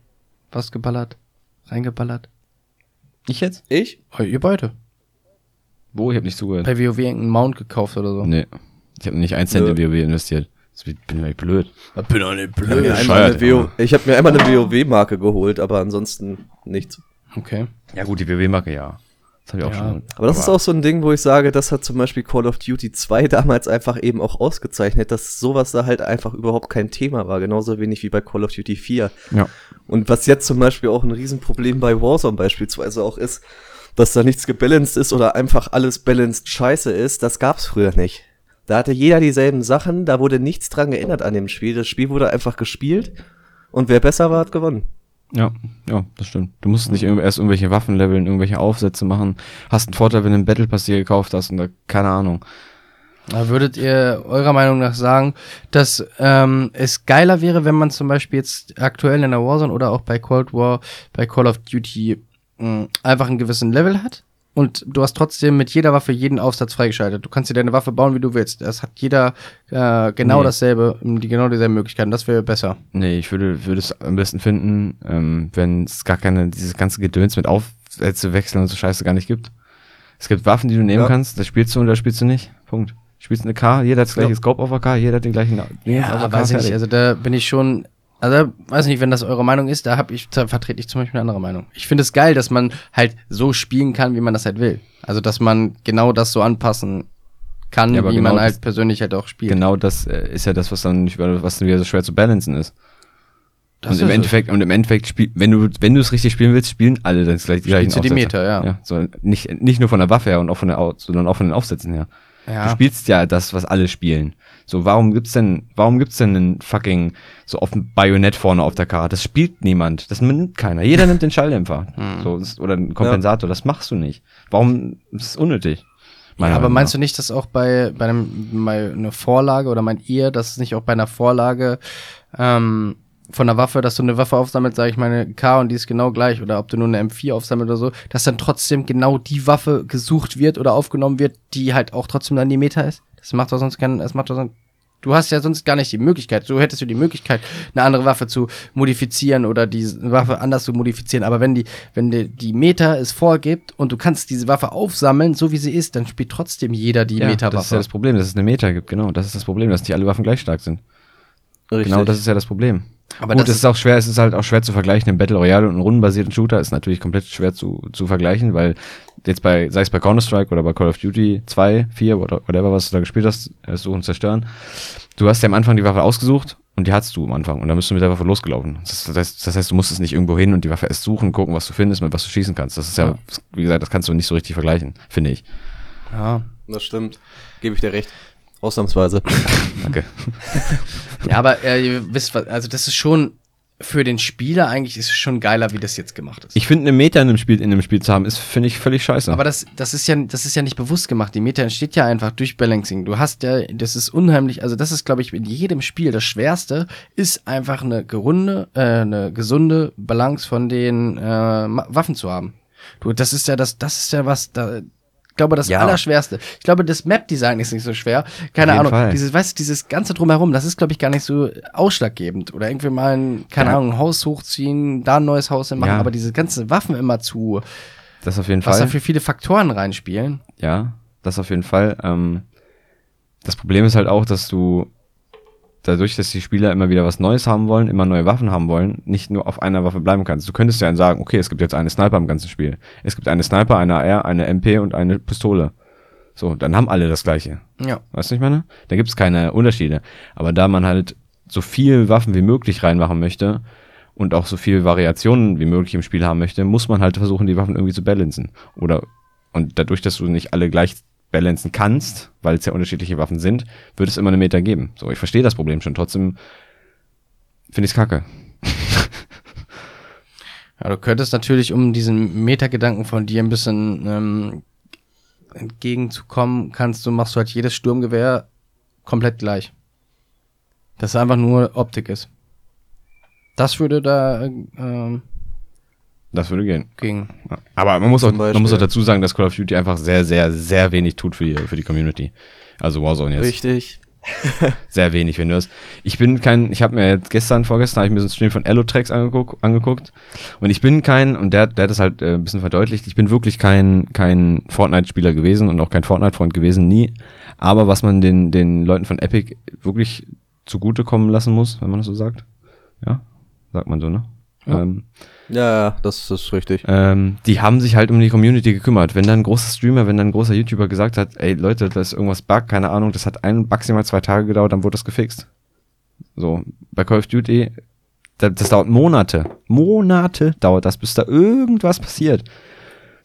was geballert? Reingeballert? Ich jetzt? Ich? Oh, ihr beide. Wo? Ich habe nicht zugehört. Bei WoW irgendeinen Mount gekauft oder so. Nee. Ich habe nicht ein Cent in WoW investiert. Das bin ich nicht blöd. Ich bin doch nicht Ich habe mir, Ja, ich hab mir einmal eine WoW-Marke geholt, aber ansonsten nichts. Okay. Ja gut, die WoW-Marke, ja. Das habe ich auch Ja. schon. Aber das ist auch so ein Ding, wo ich sage, das hat zum Beispiel Call of Duty 2 damals einfach eben auch ausgezeichnet, dass sowas da halt einfach überhaupt kein Thema war. Genauso wenig wie bei Call of Duty 4. Ja. Und was jetzt zum Beispiel auch ein Riesenproblem bei Warzone beispielsweise auch ist, dass da nichts gebalanced ist oder einfach alles balanced scheiße ist, das gab's früher nicht. Da hatte jeder dieselben Sachen, da wurde nichts dran geändert an dem Spiel. Das Spiel wurde einfach gespielt und wer besser war, hat gewonnen. Ja, ja, das stimmt. Du musst nicht erst irgendwelche Waffen leveln, irgendwelche Aufsätze machen. Hast einen Vorteil, wenn du einen Battle Pass dir gekauft hast und da, keine Ahnung. Da würdet ihr eurer Meinung nach sagen, dass ähm, es geiler wäre, wenn man zum Beispiel jetzt aktuell in der Warzone oder auch bei Cold War, bei Call of Duty mh, einfach einen gewissen Level hat und du hast trotzdem mit jeder Waffe jeden Aufsatz freigeschaltet. Du kannst dir deine Waffe bauen, wie du willst. Das hat jeder äh, genau Nee. dasselbe, die genau dieselben Möglichkeiten. Das wäre besser. Nee, ich würde, würde es am besten finden, ähm, wenn es gar keine, dieses ganze Gedöns mit Aufsätze wechseln und so Scheiße gar nicht gibt. Es gibt Waffen, die du nehmen Ja. kannst, das spielst du und das spielst du nicht. Punkt. Spielst eine K, jeder hat das gleiche Ja. Scope auf der K, jeder hat den gleichen Dings auf der K, weiß ich nicht. Also da bin ich schon, also weiß nicht, wenn das eure Meinung ist, da hab ich, da vertrete ich zum Beispiel eine andere Meinung. Ich finde es geil, dass man halt so spielen kann, wie man das halt will. Also dass man genau das so anpassen kann, Ja, wie genau man das- halt persönlich halt auch spielt. Genau das äh, ist ja das, was dann nicht, was dann wieder so schwer zu balancen ist. und im Endeffekt, und im Endeffekt spiel, wenn du, wenn du es richtig spielen willst, spielen alle das gleich, gleichen Spielst du die Meter, ja. ja. So, nicht, nicht nur von der Waffe her und auch von der, sondern auch von den Aufsätzen her. Ja. Du spielst ja das, was alle spielen. So, warum gibt's denn, warum gibt's denn einen fucking, so auf dem Bajonett vorne auf der Karte? Das spielt niemand. Das nimmt keiner. Jeder nimmt den Schalldämpfer. Hm. So, oder einen Kompensator. Das machst du nicht. Warum? Das ist unnötig. Ja, aber meinst du nicht, dass auch bei, bei einem, bei einer Vorlage oder meint ihr, dass es nicht auch bei einer Vorlage ähm, von der Waffe, dass du eine Waffe aufsammelst, sage ich meine K und die ist genau gleich oder ob du nur eine M4 aufsammelst oder so, dass dann trotzdem genau die Waffe gesucht wird oder aufgenommen wird, die halt auch trotzdem dann die Meta ist? Das macht doch sonst keinen, das macht doch sonst Du hast ja sonst gar nicht die Möglichkeit. So hättest du die Möglichkeit, eine andere Waffe zu modifizieren oder die Waffe anders zu modifizieren. Aber wenn die, wenn die, die Meta es vorgibt und du kannst diese Waffe aufsammeln, so wie sie ist, dann spielt trotzdem jeder die ja, Meta-Waffe. das ist ja das Problem, dass es eine Meta gibt, genau. Das ist das Problem, dass nicht alle Waffen gleich stark sind. Richtig. Genau, das ist ja das Problem. Aber Gut, das es ist auch schwer, es ist halt auch schwer zu vergleichen. Im Battle Royale und einem rundenbasierten Shooter ist natürlich komplett schwer zu, zu vergleichen, weil jetzt bei, sei es bei Counter-Strike oder bei Call of Duty 2, 4, oder whatever, was du da gespielt hast, äh, Suchen und Zerstören, du hast ja am Anfang die Waffe ausgesucht und die hattest du am Anfang und dann bist du mit der Waffe losgelaufen. Das, das, heißt, das heißt, du musstest nicht irgendwo hin und die Waffe erst suchen, gucken, was du findest, mit was du schießen kannst. Das ist ja, Ja. wie gesagt, das kannst du nicht so richtig vergleichen, finde ich. ja. Das stimmt. Gebe ich dir recht. Ausnahmsweise. Danke. ja, aber äh, ihr wisst was, also das ist schon für den Spieler eigentlich ist es schon geiler, wie das jetzt gemacht ist. Ich finde, eine Meta in einem Spiel, in einem Spiel zu haben, ist, finde ich, völlig scheiße. Aber das, das ist ja, das ist ja nicht bewusst gemacht. Die Meta entsteht ja einfach durch Balancing. Du hast ja, das ist unheimlich, also das ist, glaube ich, in jedem Spiel das Schwerste, ist einfach eine gerunde, äh, eine gesunde Balance von den äh, Waffen zu haben. Du, das ist ja das, das ist ja was, da, ich glaube, das Ja. Allerschwerste. Ich glaube, das Map-Design ist nicht so schwer. Keine Ahnung. Fall. Dieses, weißt du, dieses ganze Drumherum, das ist, glaube ich, gar nicht so ausschlaggebend. Oder irgendwie mal ein, keine Ja. Ahnung, ein Haus hochziehen, da ein neues Haus hin machen, Ja. aber diese ganzen Waffen immer zu, das auf jeden was da Fall. für viele Faktoren reinspielen. Ja, das auf jeden Fall. Ähm, das Problem ist halt auch, dass du dadurch, dass die Spieler immer wieder was Neues haben wollen, immer neue Waffen haben wollen, nicht nur auf einer Waffe bleiben kannst. Du könntest ja dann sagen, okay, es gibt jetzt eine Sniper im ganzen Spiel. Es gibt eine Sniper, eine AR, eine MP und eine Pistole. So, dann haben alle das gleiche. Ja. Weißt du, was ich meine? Da gibt's keine Unterschiede. Aber da man halt so viel Waffen wie möglich reinmachen möchte und auch so viel Variationen wie möglich im Spiel haben möchte, muss man halt versuchen, die Waffen irgendwie zu balancen. Oder, und dadurch, dass du nicht alle gleich balancen kannst, weil es ja unterschiedliche Waffen sind, wird es immer eine Meter geben. So, ich verstehe das Problem schon. Trotzdem finde ich's kacke. Ja, du könntest natürlich, um diesen Metagedanken von dir ein bisschen ähm, entgegenzukommen, kannst du, machst du halt jedes Sturmgewehr komplett gleich. Dass es einfach nur Optik ist. Das würde da äh, ähm, Das würde gehen. Ja. Aber man muss, auch, man muss auch dazu sagen, dass Call of Duty einfach sehr, sehr, sehr wenig tut für die, für die Community. Also Warzone jetzt. Richtig. Sehr wenig, wenn du das. Ich bin kein, ich habe mir jetzt gestern, vorgestern, habe ich mir so einen Stream von Allotrax angeguckt, angeguckt. Und ich bin kein, und der, der hat das halt äh, ein bisschen verdeutlicht, ich bin wirklich kein, kein Fortnite-Spieler gewesen und auch kein Fortnite-Freund gewesen, nie. Aber was man den, den Leuten von Epic wirklich zugutekommen lassen muss, wenn man das so sagt. Ja, sagt man so, ne? Ja. Ähm, Ja, das ist richtig. ähm, die haben sich halt um die Community gekümmert. Wenn dann ein großer Streamer, wenn dann ein großer YouTuber gesagt hat, ey Leute, da ist irgendwas bug, keine Ahnung, das hat ein, maximal zwei Tage gedauert, dann wurde das gefixt. So, bei Call of Duty, da, das dauert Monate. Monate dauert das, bis da irgendwas passiert.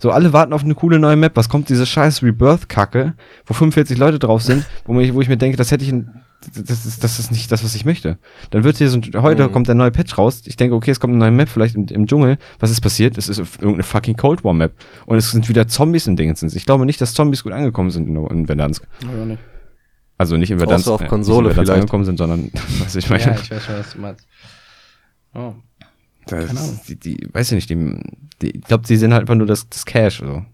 So, alle warten auf eine coole neue Map. Was kommt diese scheiß Rebirth-Kacke, wo 45 Leute drauf sind, wo, ich, wo ich mir denke, das hätte ich in, das ist, das ist nicht das, was ich möchte. Dann wird hier so, ein- heute Mhm. kommt der neue Patch raus. Ich denke, okay, es kommt eine neue Map, vielleicht im, im Dschungel. Was ist passiert? Es ist irgendeine fucking Cold War Map. Und es sind wieder Zombies in Dingens. Ich glaube nicht, dass Zombies gut angekommen sind in, in Verdansk. Ja, nicht. Also nicht in Verdansk. Außer auf äh, Konsole Verdansk vielleicht. angekommen sind, sondern, was ich meine. ja, ich weiß schon, was du meinst. Oh. Das, Keine Ahnung. die, die, weiß ich nicht, die, die, ich glaube, die sind halt einfach nur das, das Cash. So.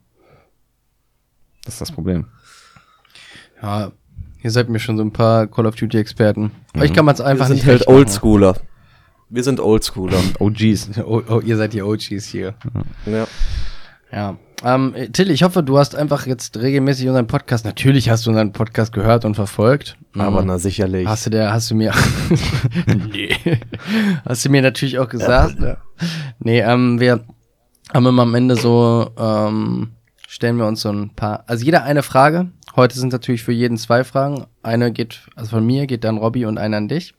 Das ist das Problem. Ja, ihr seid mir schon so ein paar Call of Duty Experten. Mhm. Euch kann man es einfach Wir nicht sind halt recht machen. Oldschooler. Wir sind Oldschooler. OGs. Oh, oh, ihr seid die OGs hier. ja. Ja. Ähm, äh, Till, ich hoffe, du hast einfach jetzt regelmäßig unseren Podcast. Natürlich hast du unseren Podcast gehört und verfolgt. Aber Mhm. na sicherlich. Hast du der, hast du mir, nee, hast du mir natürlich auch gesagt. Ja. Nee, ähm, wir haben immer am Ende so, ähm, stellen wir uns so ein paar, also jeder eine Frage. Heute sind natürlich für jeden zwei Fragen. Eine geht, also von mir geht dann Robby und eine an dich.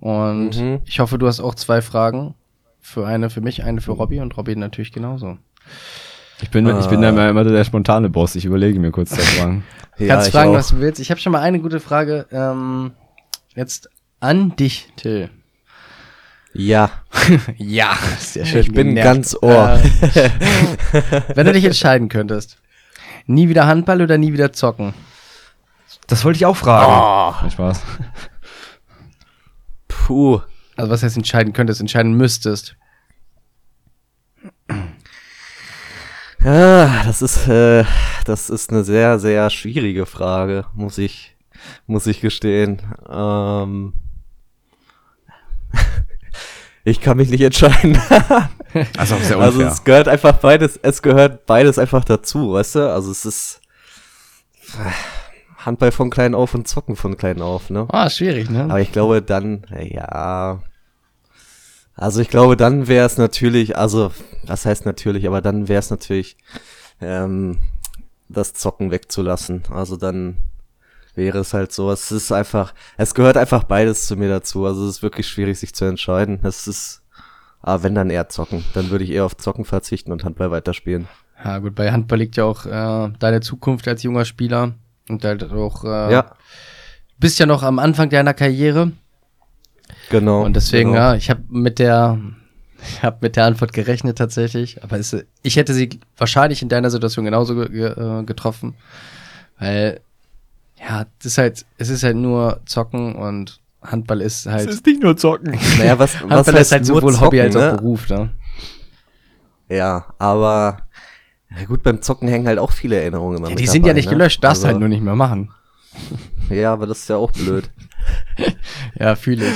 Und Mhm. ich hoffe, du hast auch zwei Fragen. Für eine für mich, eine für Robby und Robby natürlich genauso. Ich bin, ich bin da immer, immer der spontane Boss. Ich überlege mir kurz zwei Fragen. Du Ja, kannst ich fragen, auch. was du willst. Ich habe schon mal eine gute Frage. Ähm, jetzt an dich, Till. Ja. Ja, sehr Ich bin ganz Ohr. Äh, wenn du dich entscheiden könntest, nie wieder Handball oder nie wieder zocken? Das wollte ich auch fragen. Nein, Spaß. Puh. Also was heißt entscheiden könntest, entscheiden müsstest? Ja, das ist, äh, das ist eine sehr, sehr schwierige Frage, muss ich, muss ich gestehen. Ähm, ich kann mich nicht entscheiden. Also sehr Also unfair. es gehört einfach beides, es gehört beides einfach dazu, weißt du? Also es ist Handball von klein auf und Zocken von klein auf, ne? Ah, schwierig, ne? Aber ich glaube dann, ja. Also ich glaube, dann wäre es natürlich, also, was heißt natürlich, aber dann wäre es natürlich, ähm, das Zocken wegzulassen. Also dann wäre es halt so. Es ist einfach, es gehört einfach beides zu mir dazu. Also es ist wirklich schwierig, sich zu entscheiden. Es ist, ah, wenn dann eher zocken. Dann würde ich eher auf Zocken verzichten und Handball weiterspielen. Ja, gut, bei Handball liegt ja auch äh, deine Zukunft als junger Spieler. Und halt auch, äh, Ja, bist ja noch am Anfang deiner Karriere. genau. Und deswegen, genau. ja, ich habe mit der, ich habe mit der Antwort gerechnet tatsächlich. Aber es, ich hätte sie wahrscheinlich in deiner Situation genauso ge ge äh, getroffen. Weil, ja, das ist halt, es ist halt nur Zocken und Handball ist halt, nicht nur zocken. Naja, was, was Handball heißt ist halt sowohl Hobby zocken, als auch ne? Beruf, ne? Ja, aber ja gut, beim Zocken hängen halt auch viele Erinnerungen immer Ja, mit die sind ja dabei, nicht ne? gelöscht, darfst Also, halt nur nicht mehr machen. Ja, aber das ist ja auch blöd. Ja, fühle ich.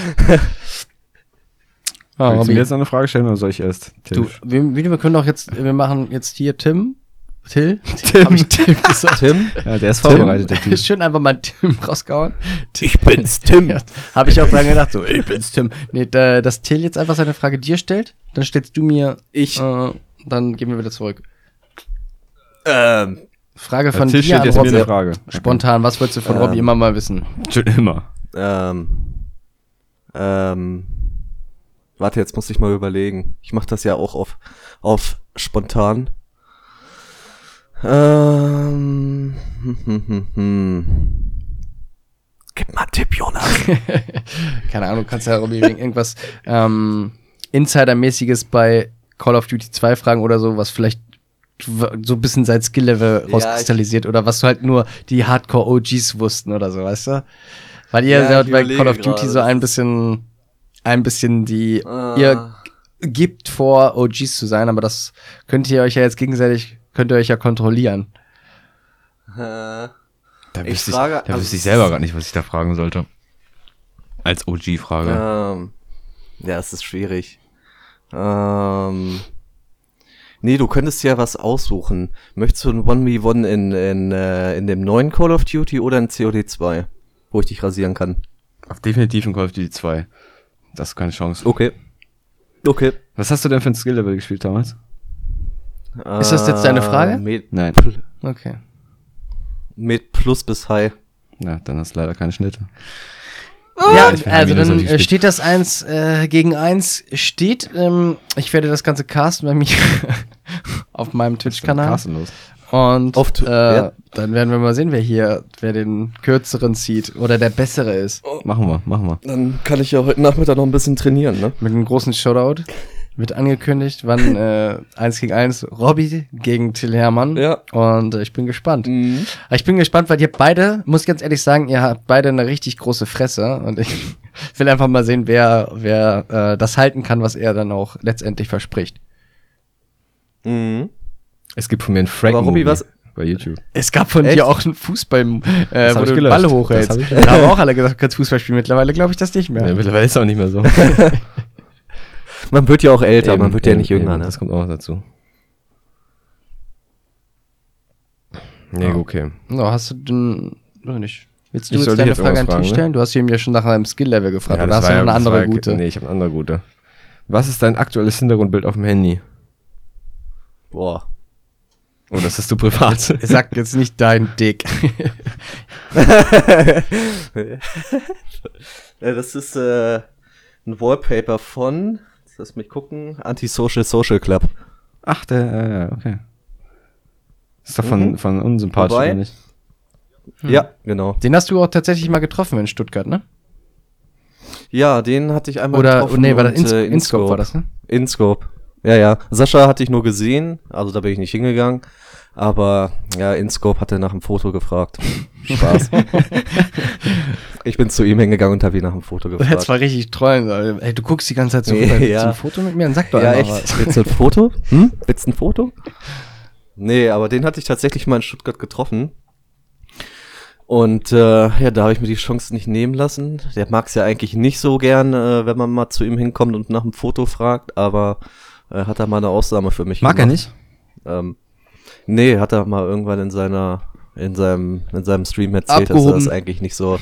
Ah, Willst du Robby, mir jetzt noch eine Frage stellen oder soll ich erst? du, wir, wir können doch jetzt, wir machen jetzt hier Tim. Till? Tim. Hab ich Tim gesagt? Tim? Ja, der ist vorbereitet, der Typ. Schön einfach mal Tim rausgehauen. Ich bin's, Tim. Ja, Habe ich auch dran gedacht, so, ich bin's Tim. Nee, da, dass Till jetzt einfach seine Frage dir stellt, dann stellst du mir, Ich. äh, dann gehen wir wieder zurück. Ähm, Frage von Till dir an jetzt mir eine Frage. Spontan, was wolltest du von Ähm. Robby immer mal wissen? Schon immer. ähm, ähm, warte, jetzt muss ich mal überlegen. Ich mache das ja auch auf, auf spontan. Ähm, hm, hm, hm, hm. Gib mal einen Tipp, Jonas. Keine Ahnung, kannst ja wegen irgendwas ähm, Insider-mäßiges bei Call of Duty 2 fragen oder so, was vielleicht so ein bisschen sein Skill-Level Ja, rauskristallisiert oder was du halt nur die Hardcore-OGs wussten oder so, weißt du? Weil ihr Ja, bei Call of Duty so ein bisschen, ein bisschen die, Ah. ihr gibt vor, OGs zu sein, aber das könnt ihr euch ja jetzt gegenseitig, könnt ihr euch ja kontrollieren. Äh, Da Ich wüsste ich, frage- da also wüsste ich selber gar nicht, was ich da fragen sollte. Als OG-Frage. Ähm, ja, es ist schwierig. Ähm, nee, du könntest ja was aussuchen. Möchtest du ein 1v1 in, in, äh, in dem neuen Call of Duty oder in COD 2, wo ich dich rasieren kann? Auf definitiv in Call of Duty 2. Das ist keine Chance. Okay. Okay. Was hast du denn für ein Skill-Level gespielt damals? Ist das jetzt deine Frage? Äh, Mit, Nein. pl Okay. mit Plus bis High. Ja, dann hast du leider keine Schnitte. Ja, ich bin also dann steht das 1 äh, gegen 1 steht. Ähm, ich werde das ganze casten bei mir auf meinem Twitch-Kanal. Carsten los. Und Auf äh, ja. dann werden wir mal sehen, wer hier, wer den kürzeren zieht oder der bessere ist. Machen wir, machen wir. Dann kann ich ja heute Nachmittag noch ein bisschen trainieren, ne? Mit einem großen Shoutout. Wird angekündigt, wann äh, 1 gegen 1 Robby gegen Till Hermann. Ja. Und äh, ich bin gespannt. Mhm. Ich bin gespannt, weil ihr beide, muss ich ganz ehrlich sagen, ihr habt beide eine richtig große Fresse und ich will einfach mal sehen, wer, wer äh, das halten kann, was er dann auch letztendlich verspricht. Mhm. Es gibt von mir einen frank Aber Robby, was- bei YouTube. Es gab von Echt? dir auch einen Fußball, äh, Das wo du den Ball hochhältst. Hab Da haben auch alle gesagt, du kannst Fußball spielen. Mittlerweile glaube ich das nicht mehr. Ja, mittlerweile ist es auch nicht mehr so. Man wird ja auch älter, Eben, man wird ja eben, nicht jünger, eben, ne? Das kommt auch dazu. Nee, Ja. okay. So, hast du denn, weiß nicht. Willst du Ich jetzt soll deine Frage an fragen, ne? stellen? Du hast ihm ja schon nach einem Skill-Level gefragt. Ja, oder hast du noch ja- eine andere war ja- gute? Nee, ich habe eine andere gute. Was ist dein aktuelles Hintergrundbild auf dem Handy? Boah. Oh, das hast du privat. Sag jetzt nicht dein Dick. Ja, das ist, äh, ein Wallpaper von, lass mich gucken, Antisocial Social Club. Ach, der, äh, okay. Ist doch von, Mhm. von unsympathisch, Wobei- oder nicht? Ja, genau. Den hast du auch tatsächlich mal getroffen in Stuttgart, ne? Ja, den hatte ich einmal Oder, getroffen nee, war das äh, Inscope war das, ne? Inscope. Ja, ja. Sascha hatte ich nur gesehen, also da bin ich nicht hingegangen. Aber ja, Inscope hatte nach dem Foto gefragt. Spaß. ich bin zu ihm hingegangen und habe ihn nach dem Foto Jetzt gefragt. war richtig trollen. Ey, du guckst die ganze Zeit so rüber. Ja. ein Foto mit mir? Dann sag doch Ja, einfach echt? was. Willst du ein Foto? Hm? Willst du ein Foto? Nee, aber den hatte ich tatsächlich mal in Stuttgart getroffen. Und äh, ja, da habe ich mir die Chance nicht nehmen lassen. Der mag es ja eigentlich nicht so gern, äh, wenn man mal zu ihm hinkommt und nach einem Foto fragt, aber äh, hat er mal eine Ausnahme für mich Mag er gemacht. nicht? Ähm, nee, hat er mal irgendwann in seiner, in seinem, in seinem Stream erzählt, dass er Abgehoben. das eigentlich nicht so.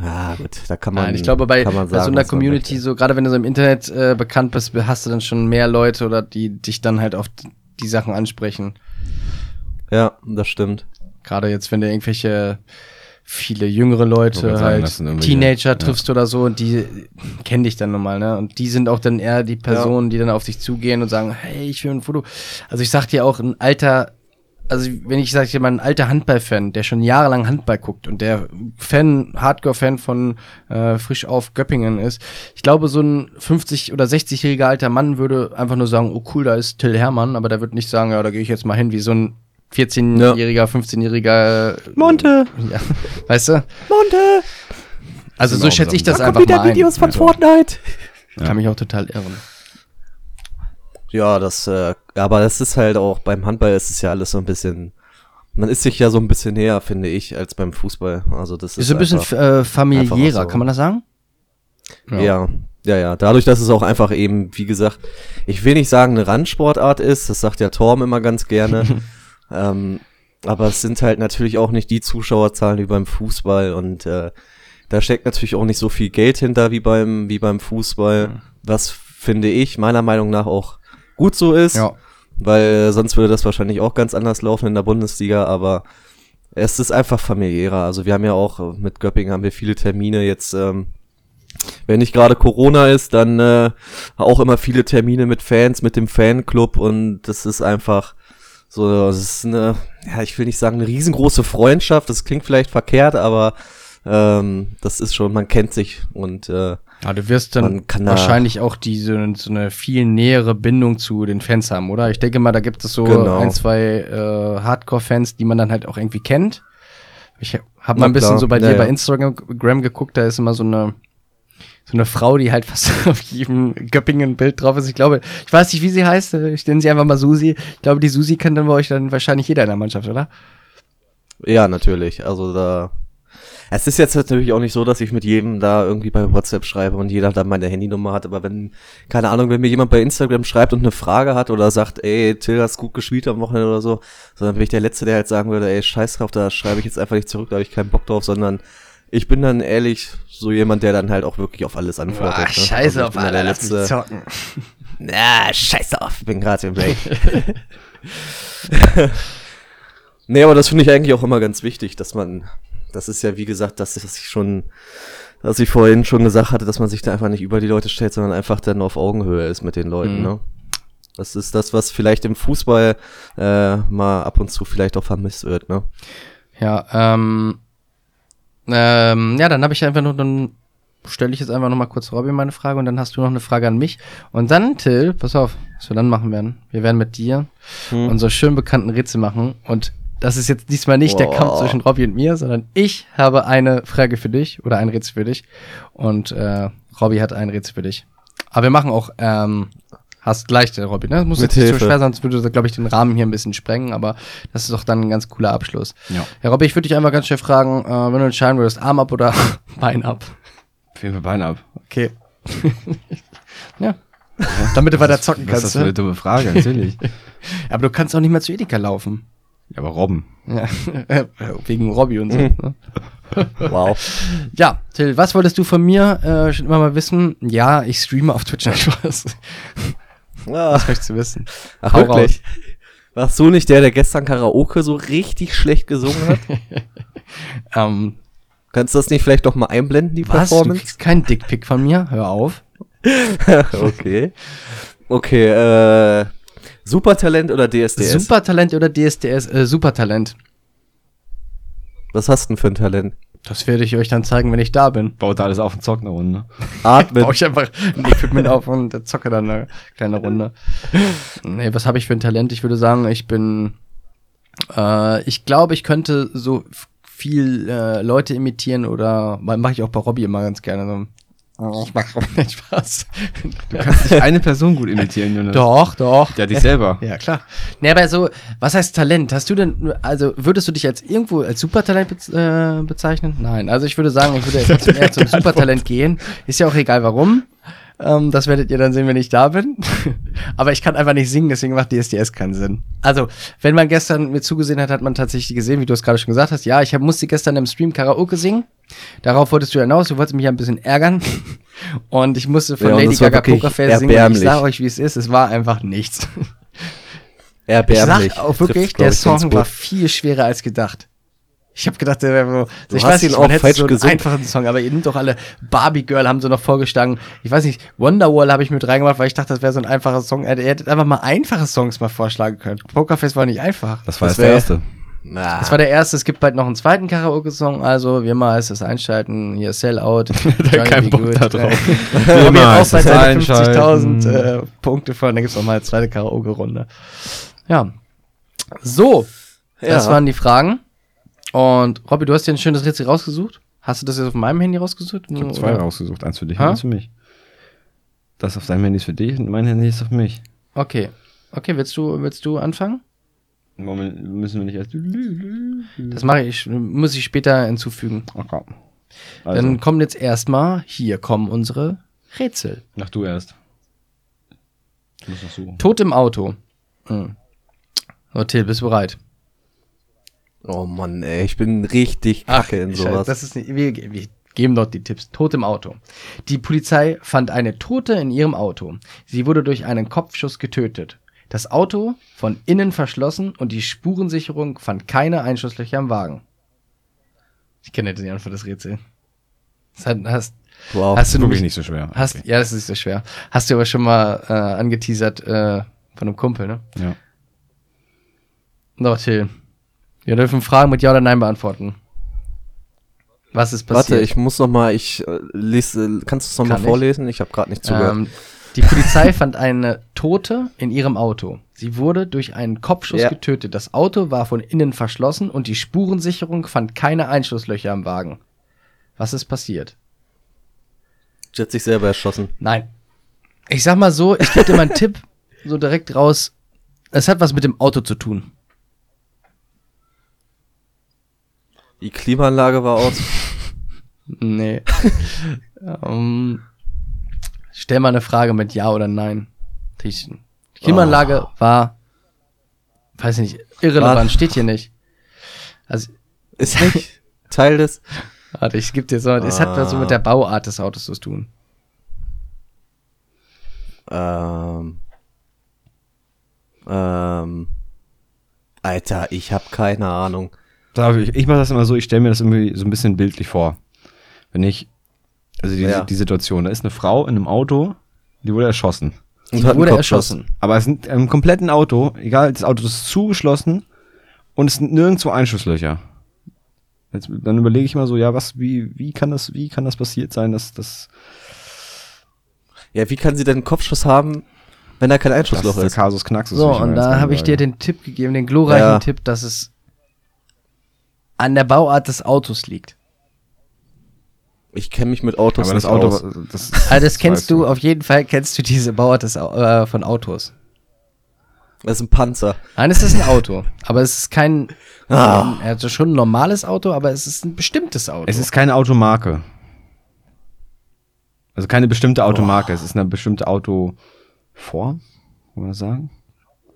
Ja, gut, da kann man. Nein, ich glaube, bei, man bei so sagen, einer Community, so gerade wenn du so im Internet äh, bekannt bist, hast du dann schon mehr Leute oder die dich dann halt auf die Sachen ansprechen. Ja, das stimmt. Gerade jetzt, wenn du irgendwelche viele jüngere Leute, sagen, halt Teenager ja. triffst oder so, und die kennen dich dann normal, ne? Und die sind auch dann eher die Personen, die dann auf dich zugehen und sagen, hey, ich will ein Foto. Also ich sag dir auch, ein alter, also wenn ich sage dir mal, ein alter Handballfan, der schon jahrelang Handball guckt und der Fan, Hardcore-Fan von äh, frisch auf Göppingen ist, ich glaube, so ein 50- oder 60-jähriger alter Mann würde einfach nur sagen, oh cool, da ist Till Hermann, aber der wird nicht sagen, ja, da gehe ich jetzt mal hin, wie so ein 14-jähriger, 15-jähriger Monte! ja, weißt du? Monte! Also so Genau, schätze ich das Da kommt einfach wieder mal ein. Videos von Also, Fortnite! Kann mich auch total irren. Ja, das, äh, aber das ist halt auch, beim Handball ist es ja alles so ein bisschen, man ist sich ja so ein bisschen näher, finde ich, als beim Fußball. Also das ist, Ist so ein bisschen einfach, äh, familiärer, so. kann man das sagen? ja. ja, ja, Dadurch, dass es auch einfach eben, wie gesagt, ich will nicht sagen, eine Randsportart ist, das sagt ja Torm immer ganz gerne. ähm, aber es sind halt natürlich auch nicht die Zuschauerzahlen wie beim Fußball und äh, da steckt natürlich auch nicht so viel Geld hinter wie beim, wie beim Fußball, was finde ich meiner Meinung nach auch gut so ist. Ja. weil äh, sonst würde das wahrscheinlich auch ganz anders laufen in der Bundesliga, aber es ist einfach familiärer. Also wir haben ja auch äh, mit Göppingen haben wir viele Termine jetzt, ähm, wenn nicht gerade Corona ist, dann äh, auch immer viele Termine mit Fans, mit dem Fanclub und das ist einfach so, das ist eine, ja, ich will nicht sagen eine riesengroße Freundschaft, das klingt vielleicht verkehrt, aber ähm, das ist schon, man kennt sich und äh, Ja, du wirst dann kann da- wahrscheinlich auch diese so eine viel nähere Bindung zu den Fans haben, oder? Ich denke mal, da gibt es so Genau. ein, zwei äh, Hardcore-Fans, die man dann halt auch irgendwie kennt. Ich habe mal ein bisschen so bei ja, dir ja. bei Instagram geguckt, da ist immer so eine so eine Frau, die halt fast auf jedem Göppingen-Bild drauf ist. Ich glaube, ich weiß nicht, wie sie heißt. Ich nenne sie einfach mal Susi. Ich glaube, die Susi kennt dann bei euch dann wahrscheinlich jeder in der Mannschaft, oder? Ja, natürlich. Also da. Es ist jetzt natürlich auch nicht so, dass ich mit jedem da irgendwie bei WhatsApp schreibe und jeder da meine Handynummer hat, aber wenn, keine Ahnung, wenn mir jemand bei Instagram schreibt und eine Frage hat oder sagt, ey, Till, hast gut gespielt am Wochenende oder so, sondern bin ich der Letzte, der halt sagen würde, ey, scheiß drauf, da schreibe ich jetzt einfach nicht zurück, da habe ich keinen Bock drauf, sondern ich bin dann ehrlich so jemand, der dann halt auch wirklich auf alles antwortet. Ach, ne? scheiße Also auf alle, lass mich zocken. Na, scheiß auf, ich bin gerade im Break. nee, aber das finde ich eigentlich auch immer ganz wichtig, dass man, das ist ja wie gesagt, dass ich, dass ich schon, dass ich vorhin schon gesagt hatte, dass man sich da einfach nicht über die Leute stellt, sondern einfach dann auf Augenhöhe ist mit den Leuten, Mhm. ne? Das ist das, was vielleicht im Fußball äh, mal ab und zu vielleicht auch vermisst wird, ne? Ja, ähm, ähm, ja, dann habe ich einfach nur, dann stelle ich jetzt einfach noch mal kurz Robin meine Frage und dann hast du noch eine Frage an mich. Und dann, Till, pass auf, was wir dann machen werden. Wir werden mit dir Hm. unsere schön bekannten Rätsel machen und das ist jetzt diesmal nicht der Boah. Kampf zwischen Robby und mir, sondern ich habe eine Frage für dich oder ein Rätsel für dich und äh, Robby hat ein Rätsel für dich. Aber wir machen auch, ähm, hast gleich der Robby, ne? Das muss Mit jetzt nicht so Hilfe. schwer sein, sonst würde, glaube ich, den Rahmen hier ein bisschen sprengen, aber das ist doch dann ein ganz cooler Abschluss. Ja. Ja, Robby, ich würde dich einmal ganz schnell fragen, äh, wenn du entscheiden würdest, Arm ab oder Bein ab. Fehlen wir Beine ab. Okay. ja. Damit du weiter zocken Was ist das kannst. für eine Ne? dumme Frage? Natürlich. Aber du kannst auch nicht mehr zu Edeka laufen. ja, aber Robben. Ja. Wegen Robby und so. Mhm. Ne? Wow. Ja, Till, was wolltest du von mir äh, schon immer mal wissen? Ja, ich streame auf Twitch. Spaß. Ah, Was möchtest du wissen? ach, Hau wirklich? Warst du nicht der, der gestern Karaoke so richtig schlecht gesungen hat? Ähm, Kannst du das nicht vielleicht doch mal einblenden, die Was? Du Performance? kriegst keinen Dickpick von mir? Hör auf. okay. Okay, äh, Supertalent oder DSDS? Supertalent oder DSDS? Äh, Supertalent. Was hast du denn für ein Talent? Das werde ich euch dann zeigen, wenn ich da bin. Baut da alles auf und zockt eine Runde. Atmen. Baue ich einfach ein Equipment auf und zocke dann eine kleine Runde. Nee, was habe ich für ein Talent? Ich würde sagen, ich bin. Äh, ich glaube, ich könnte so viel äh, Leute imitieren oder mache ich auch bei Robbie immer ganz gerne so. Ich mache nicht Spaß. Du kannst nicht eine Person gut imitieren, Jonas. Doch, doch. Ja, dich selber. Ja, klar. Nee, aber so, was heißt Talent? Hast du denn, also würdest du dich als irgendwo als Supertalent bez äh, bezeichnen? Nein, also ich würde sagen, ich würde jetzt eher zum Supertalent gehen. Ist ja auch egal warum. Ähm, das werdet ihr dann sehen, wenn ich da bin. aber ich kann einfach nicht singen, deswegen macht DSDS keinen Sinn. Also, wenn man gestern mir zugesehen hat, hat man tatsächlich gesehen, wie du es gerade schon gesagt hast. Ja, ich hab, musste gestern im Stream Karaoke singen. Darauf wolltest du hinaus, du wolltest mich ja ein bisschen ärgern. Und ich musste von Ja, Lady Gaga Pokerface singen. Und ich erbärmlich. sag euch, wie es ist. Es war einfach nichts. Ich Erbärmlich. sag auch wirklich, der ich, Song war viel schwerer als gedacht. Ich habe gedacht, der wäre so. Ich weiß ihn nicht, auch man hätte falsch so einen gesungen. einfachen Song, aber ihr nimmt doch alle Barbie Girl haben sie noch vorgeschlagen. Ich weiß nicht, Wonderwall habe ich mit reingemacht, weil ich dachte, das wäre so ein einfacher Song. Ihr hättet einfach mal einfache Songs mal vorschlagen können. Pokerface war nicht einfach. Das war Das jetzt der erste. Na, Das war der erste. Es gibt bald noch einen zweiten Karaoke-Song. Also, wir mal es einschalten. Hier, Sellout. Keinen Bock da drauf. Wir haben auch es einschalten. 50.000 äh, Punkte von. Dann gibt's noch mal eine zweite Karaoke-Runde. Ja. So. Das Ja. waren die Fragen. Und Robby, du hast dir ein schönes Rätsel rausgesucht. Hast du das jetzt auf meinem Handy rausgesucht? Ich habe zwei Oder? rausgesucht. Eins für dich Ha? und eins für mich. Das auf deinem Handy ist für dich und mein Handy ist auf mich. Okay. Okay, willst du, willst du anfangen? Moment, müssen wir nicht erst. Das mache ich, muss ich später hinzufügen. Okay. Also, Dann kommen jetzt erstmal, hier kommen unsere Rätsel. mach du erst. Ich muss noch suchen. Tod im Auto. Hm. So, Till, bist du bereit? oh Mann, ey, ich bin richtig kacke in Scheiße, sowas. Das ist nicht, wir, wir geben dort die Tipps. Tod im Auto. Die Polizei fand eine Tote in ihrem Auto. Sie wurde durch einen Kopfschuss getötet. Das Auto von innen verschlossen und die Spurensicherung fand keine Einschusslöcher im Wagen. Ich kenne jetzt die Antwort des Rätsels. Das hat, hast, wow. hast du Wirklich nicht so schwer. hast, Okay. ja, das ist nicht so schwer. Hast du aber schon mal äh, angeteasert äh, von einem Kumpel, ne? Ja. So, Till. Wir dürfen Fragen mit Ja oder Nein beantworten. Was ist passiert? Warte, ich muss noch mal, ich äh, lese, kannst du es noch mal Kann ich. vorlesen? Ich habe gerade nicht zugehört. Ähm, die Polizei fand eine Tote in ihrem Auto. Sie wurde durch einen Kopfschuss Ja. getötet. Das Auto war von innen verschlossen und die Spurensicherung fand keine Einschusslöcher im Wagen. Was ist passiert? Sie hat sich selber erschossen. Nein. Ich sag mal so, ich gebe dir mal einen Tipp, so direkt raus. Es hat was mit dem Auto zu tun. Die Klimaanlage war aus. Nee. ähm, stell mal eine Frage mit Ja oder Nein. Die Klimaanlage war, weiß ich nicht, irrelevant, War- steht hier nicht. Also, Ist nicht Teil des. warte, ich gebe dir so, es hat was so mit der Bauart des Autos zu tun. Ähm. Ähm. Alter, ich habe keine Ahnung. Da, ich ich mache das immer so, ich stelle mir das irgendwie so ein bisschen bildlich vor. Wenn ich, also die, Ja. die Situation, da ist eine Frau in einem Auto, die wurde erschossen. Einen wurde erschossen. Aber es sind im kompletten Auto, egal, das Auto ist zugeschlossen und es sind nirgendwo Einschusslöcher. Jetzt, dann überlege ich mal so, ja, was, wie, wie kann das, wie kann das passiert sein, dass das, Ja, wie kann sie denn einen Kopfschuss haben, wenn da kein das Einschussloch der ist? Kasus Knaxus So, und da habe ich dir den Tipp gegeben, den glorreichen Ja. Tipp, dass es an der Bauart des Autos liegt. Ich kenne mich mit Autos aber das nicht Auto, aus. das, Also das kennst du, auf jeden Fall kennst du diese Bauart des, äh, von Autos. Das ist ein Panzer. Nein, es ist ein Auto, aber es ist kein, Ah. er hat schon ein normales Auto, aber es ist ein bestimmtes Auto. Es ist keine Automarke. Also keine bestimmte Automarke, es ist eine bestimmte Autoform, kann man das sagen?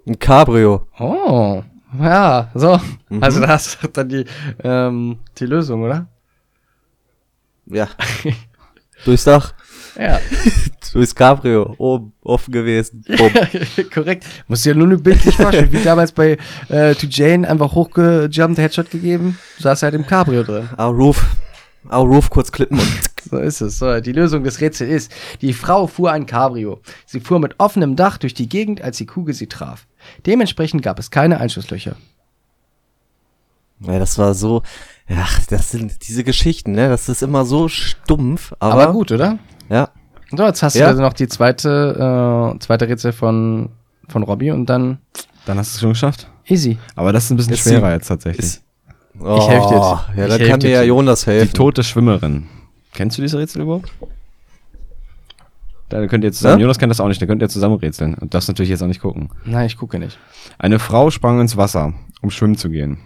Ein Cabrio. oh, ja, so. Mhm. Also da hast du dann die, ähm, die Lösung, oder? Ja. Durchs Dach. Ja, Durchs Cabrio. Oben offen gewesen. Korrekt. Musst dir nur eine bildlich vorstellen, wie damals bei äh, To Jane einfach hochgejumpt, Headshot gegeben, saß er halt im Cabrio drin. Ah, Roof. Roof kurz klippen und So ist es. So, die Lösung des Rätsels ist, die Frau fuhr ein Cabrio. Sie fuhr mit offenem Dach durch die Gegend, als die Kugel sie traf. Dementsprechend gab es keine Einschusslöcher. Ja, das war so, ja, das sind diese Geschichten, ne? Das ist immer so stumpf, aber, Aber, gut, oder? Ja. So, jetzt hast du Ja. also noch die zweite, äh, zweite Rätsel von, von Robbie und dann Dann hast du es schon geschafft. easy. Aber das ist ein bisschen Ist schwerer die- jetzt tatsächlich. Ist, oh, helf dir jetzt. Ja, Ich da kann dir ja. Jonas die helfen. tote Schwimmerin. Kennst du diese Rätsel überhaupt? Da könnt ihr zusammen, Ja? Jonas kennt das auch nicht, da könnt ihr zusammen rätseln. Und das natürlich jetzt auch nicht gucken. Nein, ich gucke nicht. Eine Frau sprang ins Wasser, um schwimmen zu gehen.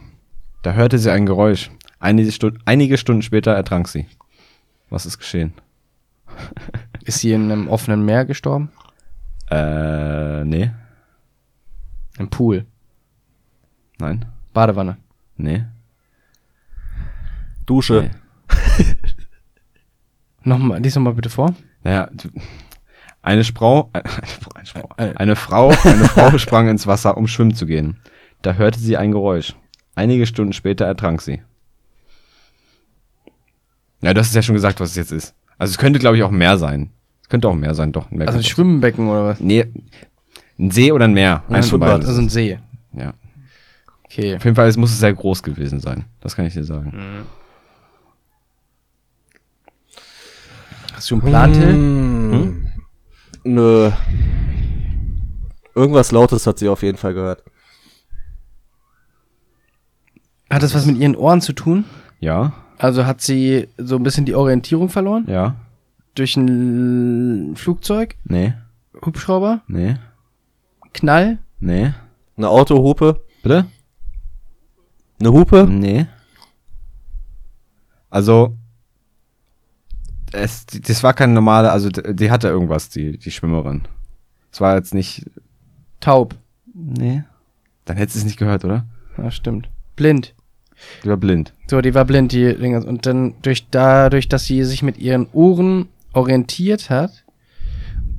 Da hörte sie ein Geräusch. Einige, Stu einige Stunden später ertrank sie. Was ist geschehen? Ist sie in einem offenen Meer gestorben? Äh, nee. Im Pool. Nein. Badewanne. Nee. Dusche. Nee. Nochmal, lies nochmal bitte vor. Naja, du- eine Frau, eine eine Frau, Äh, äh. eine Frau, eine Frau sprang ins Wasser, um schwimmen zu gehen. Da hörte sie ein Geräusch. Einige Stunden später ertrank sie. Ja, du hast es ja schon gesagt, was es jetzt ist. Also es könnte, glaube ich, auch mehr sein. Es könnte auch mehr sein, doch. Mehr Also ein Schwimmbecken oder was? Nee, ein See oder ein Meer. Von beiden. Also ein See. Ja. Okay. Auf jeden Fall, es muss sehr groß gewesen sein. Das kann ich dir sagen. Hast du einen Plan, Till? Hm. Nö. Irgendwas Lautes hat sie auf jeden Fall gehört. Hat das was mit ihren Ohren zu tun? Ja, Also hat sie so ein bisschen die Orientierung verloren? ja, Durch ein Flugzeug? nee, Hubschrauber? nee, Knall? nee. Eine Autohupe? Bitte? Eine Hupe? Nee. Also, es, das war keine normale, also die hatte irgendwas, die, die Schwimmerin. Es war jetzt nicht, Taub. nee. Dann hättest du es nicht gehört, oder? Ja, stimmt. Blind. Die war blind. So, die war blind, die Dinge. Und dann durch dadurch, dass sie sich mit ihren Ohren orientiert hat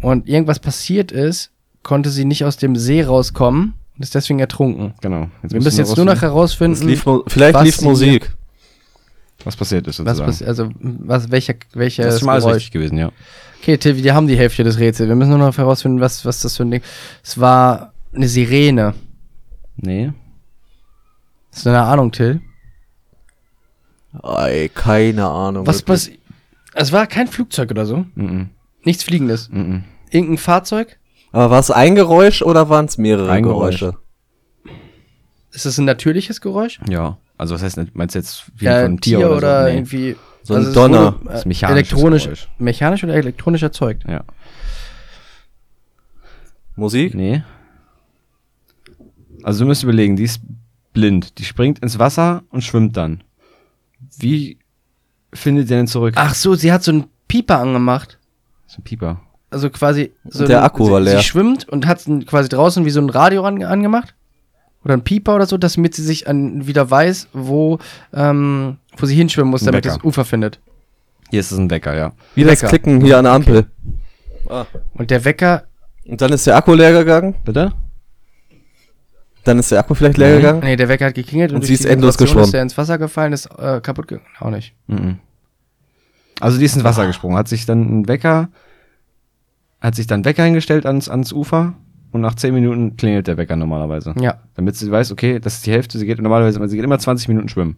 und irgendwas passiert ist, konnte sie nicht aus dem See rauskommen und ist deswegen ertrunken. Genau. Jetzt Wir müssen jetzt nur noch herausfinden, lief, vielleicht was lief Musik. was passiert ist was sozusagen. passiert, also was, welcher, welcher das ist schon mal alles Geräusch. richtig gewesen, ja. Okay, Till, wir haben die Hälfte des Rätsels. Wir müssen nur noch herausfinden, was, was das für ein Ding. Es war eine Sirene. Nee. Hast du eine Ahnung, Till? Ey, keine Ahnung. Was passiert? Es war kein Flugzeug oder so. Mhm. Nichts Fliegendes. Mhm. Irgendein Fahrzeug? Aber war es ein Geräusch oder waren es mehrere Ein Geräusch. Geräusche? Ist es ein natürliches Geräusch? Ja. Also was heißt, nicht- meinst du jetzt wie Ja, von einem Tier, oder, so? Nee. irgendwie. So ein es Donner. wurde, Das ist äh, mechanisches elektronisch, Geräusch. mechanisch oder elektronisch erzeugt? Ja. Musik? Nee. Also du musst überlegen, die ist blind. Die springt ins Wasser und schwimmt dann. Wie findet ihr denn zurück? Ach so, sie hat so einen Pieper angemacht. so ein Pieper. Also quasi. So Der ein- Akku sie, war leer. Sie schwimmt und hat n- quasi draußen wie so ein Radio an, angemacht. Oder ein Pieper oder so, damit sie sich an, wieder weiß, wo, ähm, wo sie hinschwimmen muss, damit Wecker. das Ufer findet. Hier ist es ein Wecker, ja. Wie das Wecker. Klicken hier an der Ampel. Ah. Und der Wecker, Und dann ist der Akku leer gegangen. Bitte? Dann ist der Akku vielleicht leer gegangen. nee, der Wecker hat geklingelt und, Und sie ist endlos geschwommen. ist er ins Wasser gefallen, ist äh, kaputt gegangen. Auch nicht. Mhm. Also die ist ins Wasser gesprungen, hat sich dann ein Wecker, hat sich dann Wecker hingestellt ans, ans Ufer und nach 10 Minuten klingelt der Wecker normalerweise. Ja. Damit sie weiß, okay, das ist die Hälfte, sie geht normalerweise, sie geht immer 20 Minuten schwimmen.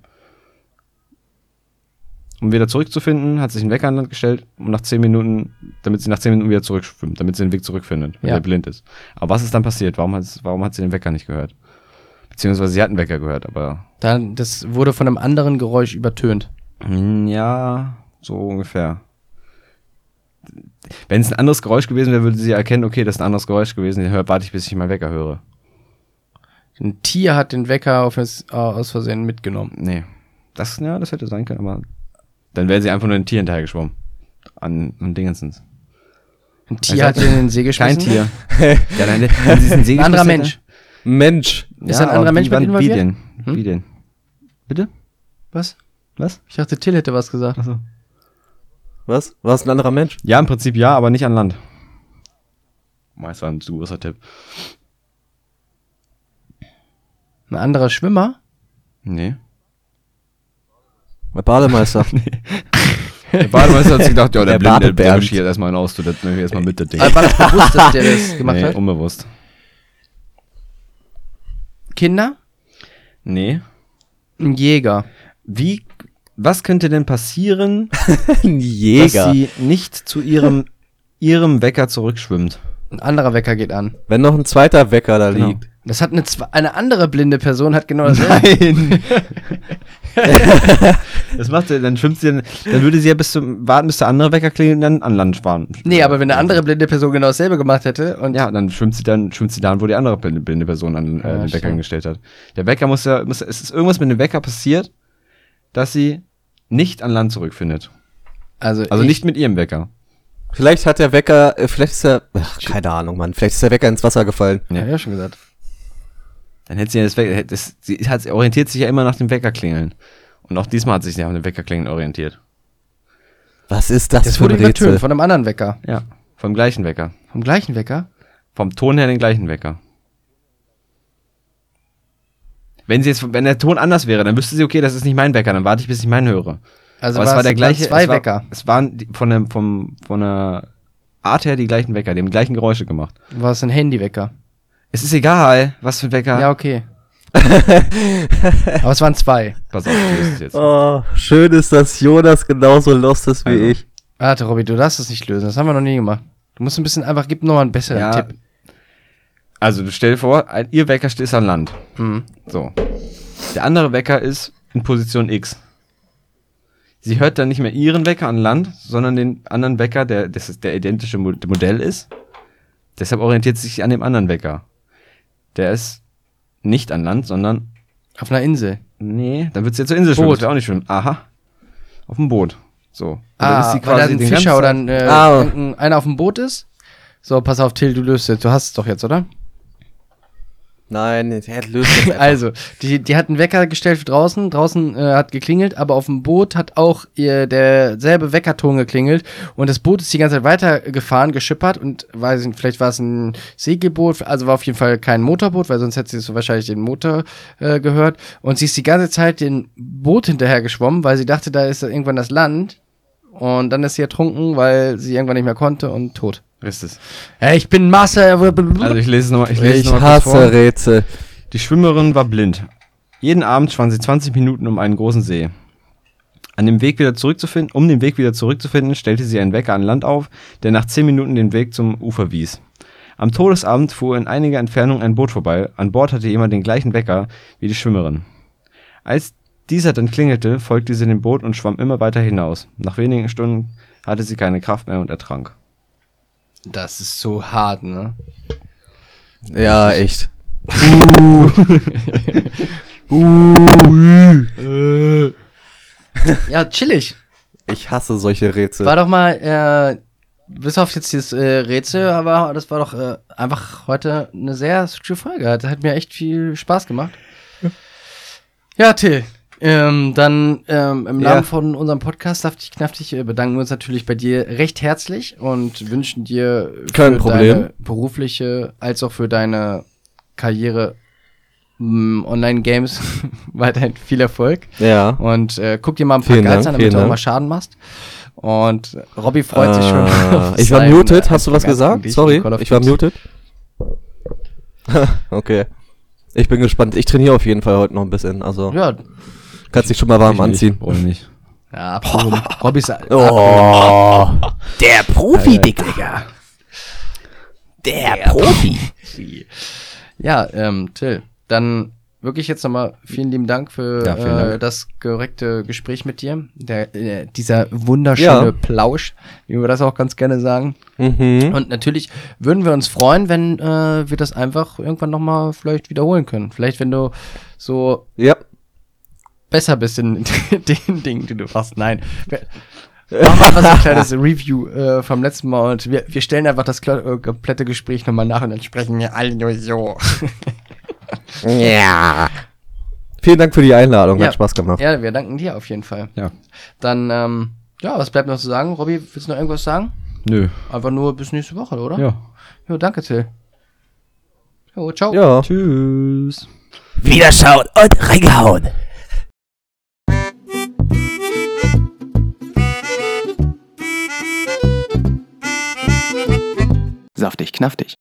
Um wieder zurückzufinden, hat sich einen Wecker an Land gestellt, um nach 10 Minuten, damit sie nach 10 Minuten wieder zurückschwimmt, damit sie den Weg zurückfindet, weil Ja. er blind ist. Aber was ist dann passiert? Warum hat, warum hat sie den Wecker nicht gehört? Beziehungsweise sie hat einen Wecker gehört, aber Dann, das wurde von einem anderen Geräusch übertönt. Hm, Ja, so ungefähr. Wenn es ein anderes Geräusch gewesen wäre, würde sie erkennen, okay, das ist ein anderes Geräusch gewesen. Hör, warte ich, bis ich meinen Wecker höre. Ein Tier hat den Wecker auf, äh, aus Versehen mitgenommen. Nee. Das, ja, das hätte sein können, aber dann wäre sie einfach nur ein Tier hinterher geschwommen. An, an Dingensens. Ein Tier Also- hat den in den See geschmissen. Kein Tier. ja, dann, wenn sie in See Ein anderer Mensch. Mensch. Ist ein aber anderer wie Mensch mit involviert? Wie denn? Hm? Wie denn? Bitte? Was? Was? Ich dachte, Till hätte was gesagt. Achso. Was? War es ein anderer Mensch? Ja, im Prinzip ja, aber nicht an Land. Meist war ein zu großer Tipp. Ein anderer Schwimmer? Nee. Mein Bademeister. Der Bademeister hat sich gedacht, ja, der, Der Blinde, der mischt hier erstmal einen aus, du, das nehme ich erstmal mit, das Ding. Aber war das bewusst, dass der das gemacht Nee, hat? unbewusst. Kinder? Nee. Ein Jäger. Wie, was könnte denn passieren, Ein dass Jäger. sie nicht zu ihrem, ihrem Wecker zurückschwimmt? Ein anderer Wecker geht an. Wenn noch ein zweiter Wecker da Genau. liegt. Das hat eine, eine andere blinde Person hat genau dasselbe. Nein. das macht sie, dann schwimmt sie, dann, dann würde sie ja bis zum, warten, bis der andere Wecker klingelt und dann an Land fahren. Nee, aber wenn eine andere blinde Person genau dasselbe gemacht hätte und Ja, dann schwimmt sie dann, schwimmt sie da, wo die andere blinde blinde Person an äh, Ja, den Wecker gestellt hat. Der Wecker muss ja, muss, es ist irgendwas mit dem Wecker passiert, dass sie nicht an Land zurückfindet. also, Also ich, nicht mit ihrem Wecker. Vielleicht hat der Wecker, äh, vielleicht ist er, ach, keine Ahnung, Mann. Vielleicht ist der Wecker ins Wasser gefallen. Ja, hab ich ja schon gesagt. Dann hätte sie ja das Wecker, das, sie hat, sie orientiert sich ja immer nach dem Wecker klingeln. Und auch diesmal hat sie sich nach dem Wecker klingeln orientiert. Was ist das, Das für wurde ein Rätsel? übertönt von einem anderen Wecker. Ja, vom gleichen Wecker. Vom gleichen Wecker? Vom Ton her den gleichen Wecker. Wenn sie jetzt, wenn der Ton anders wäre, dann wüsste sie, okay, das ist nicht mein Wecker, dann warte ich, bis ich meinen höre. Also Aber es war der waren gleiche. zwei es war, Wecker. Es waren von der, vom, von der Art her die gleichen Wecker, die haben die gleichen Geräusche gemacht. War es ein Handywecker? Es ist egal, was für ein Wecker. Ja, okay. Aber es waren zwei. Pass auf, du wirst es jetzt. Oh, schön ist, dass Jonas genauso lost ist wie Also. ich. Warte, Robby, du darfst es nicht lösen. Das haben wir noch nie gemacht. Du musst ein bisschen einfach, gib noch mal einen besseren Ja. Tipp. Also, du stell dir vor, ein, ihr Wecker ist an Land. Mhm. So. Der andere Wecker ist in Position X. Sie hört dann nicht mehr ihren Wecker an Land, sondern den anderen Wecker, der, das ist der identische Mo- Modell ist. Deshalb orientiert sie sich an dem anderen Wecker. Der ist nicht an Land, sondern, Auf einer Insel. nee, dann wird sie ja zur Insel schwimmen. Boot. Das wäre auch nicht schwimmen. Aha. Auf dem Boot. So. Und Ah, weil da ein Fischer oder ein, äh, Ah. einer auf dem Boot ist. So, pass auf, Till, du löst jetzt. Du hast es doch jetzt, oder? Nein, er löst das. Also, die, die hat einen Wecker gestellt für draußen. Draußen äh, hat geklingelt, aber auf dem Boot hat auch ihr derselbe Weckerton geklingelt. Und das Boot ist die ganze Zeit weitergefahren, geschippert. Und weiß ich nicht, vielleicht war es ein Segelboot, also war auf jeden Fall kein Motorboot, weil sonst hätte sie so wahrscheinlich den Motor äh, gehört. Und sie ist die ganze Zeit dem Boot hinterher geschwommen, weil sie dachte, da ist irgendwann das Land. Und dann ist sie ertrunken, weil sie irgendwann nicht mehr konnte und tot. Ist es. Ja, ich bin Master. Also ich lese es nochmal. Ich lese es Ich noch mal kurz vor. hasse Rätsel. Die Schwimmerin war blind. Jeden Abend schwamm sie 20 Minuten um einen großen See. An dem Weg wieder zurückzufinden, um den Weg wieder zurückzufinden, stellte sie einen Wecker an Land auf, der nach 10 Minuten den Weg zum Ufer wies. Am Todesabend fuhr in einiger Entfernung ein Boot vorbei. An Bord hatte jemand den gleichen Wecker wie die Schwimmerin. Als dieser dann klingelte, folgte sie dem Boot und schwamm immer weiter hinaus. Nach wenigen Stunden hatte sie keine Kraft mehr und ertrank. Das ist so hart, ne? Ja, echt. Ja, chillig. Ich hasse solche Rätsel. War doch mal, äh, bis auf jetzt dieses äh, Rätsel, aber das war doch äh, einfach heute eine sehr schöne Folge. Das hat mir echt viel Spaß gemacht. Ja, Till. Ähm, dann ähm, im Ja. Namen von unserem Podcast Saftig Knaftig äh, bedanken wir uns natürlich bei dir recht herzlich und wünschen dir für Kein Problem. deine berufliche als auch für deine Karriere mh, Online-Games weiterhin viel Erfolg. Ja. Und äh, guck dir mal ein paar Vielen Dank, an, damit du auch mal Schaden machst. Und Robby freut sich schon. Äh, auf ich war muted. äh, Hast du was gesagt? Sorry, ich war muted. okay. Ich bin gespannt. Ich trainiere auf jeden Fall heute noch ein bisschen. Also Ja, kannst dich schon mal warm Ich nicht, anziehen. Ich nicht. ja Boom. Robby ist Oh. der Profi, Digga. Der, Profi. Ja, ähm, Till, dann wirklich jetzt nochmal vielen lieben Dank für Ja, äh, Dank. das korrekte Gespräch mit dir. Der, äh, dieser wunderschöne Ja. Plausch, wie wir das auch ganz gerne sagen. Mhm. Und natürlich würden wir uns freuen, wenn äh, wir das einfach irgendwann nochmal vielleicht wiederholen können. Vielleicht, wenn du so Ja. Besser bist in den Dingen, die du machst. Nein. Wir einfach so ein kleines Review äh, vom letzten Mal und wir, wir stellen einfach das äh, komplette Gespräch nochmal nach und dann sprechen wir alle nur so. Ja. Vielen Dank für die Einladung. Ja. Hat Spaß gemacht. Ja, wir danken dir auf jeden Fall. Ja. Dann, ähm, ja, was bleibt noch zu sagen? Robby, willst du noch irgendwas sagen? Nö. Einfach nur bis nächste Woche, oder? Ja. Jo, danke, Till. Jo, ciao. Ja. Tschüss. Wiederschauen und reingehauen. saftig knaftig.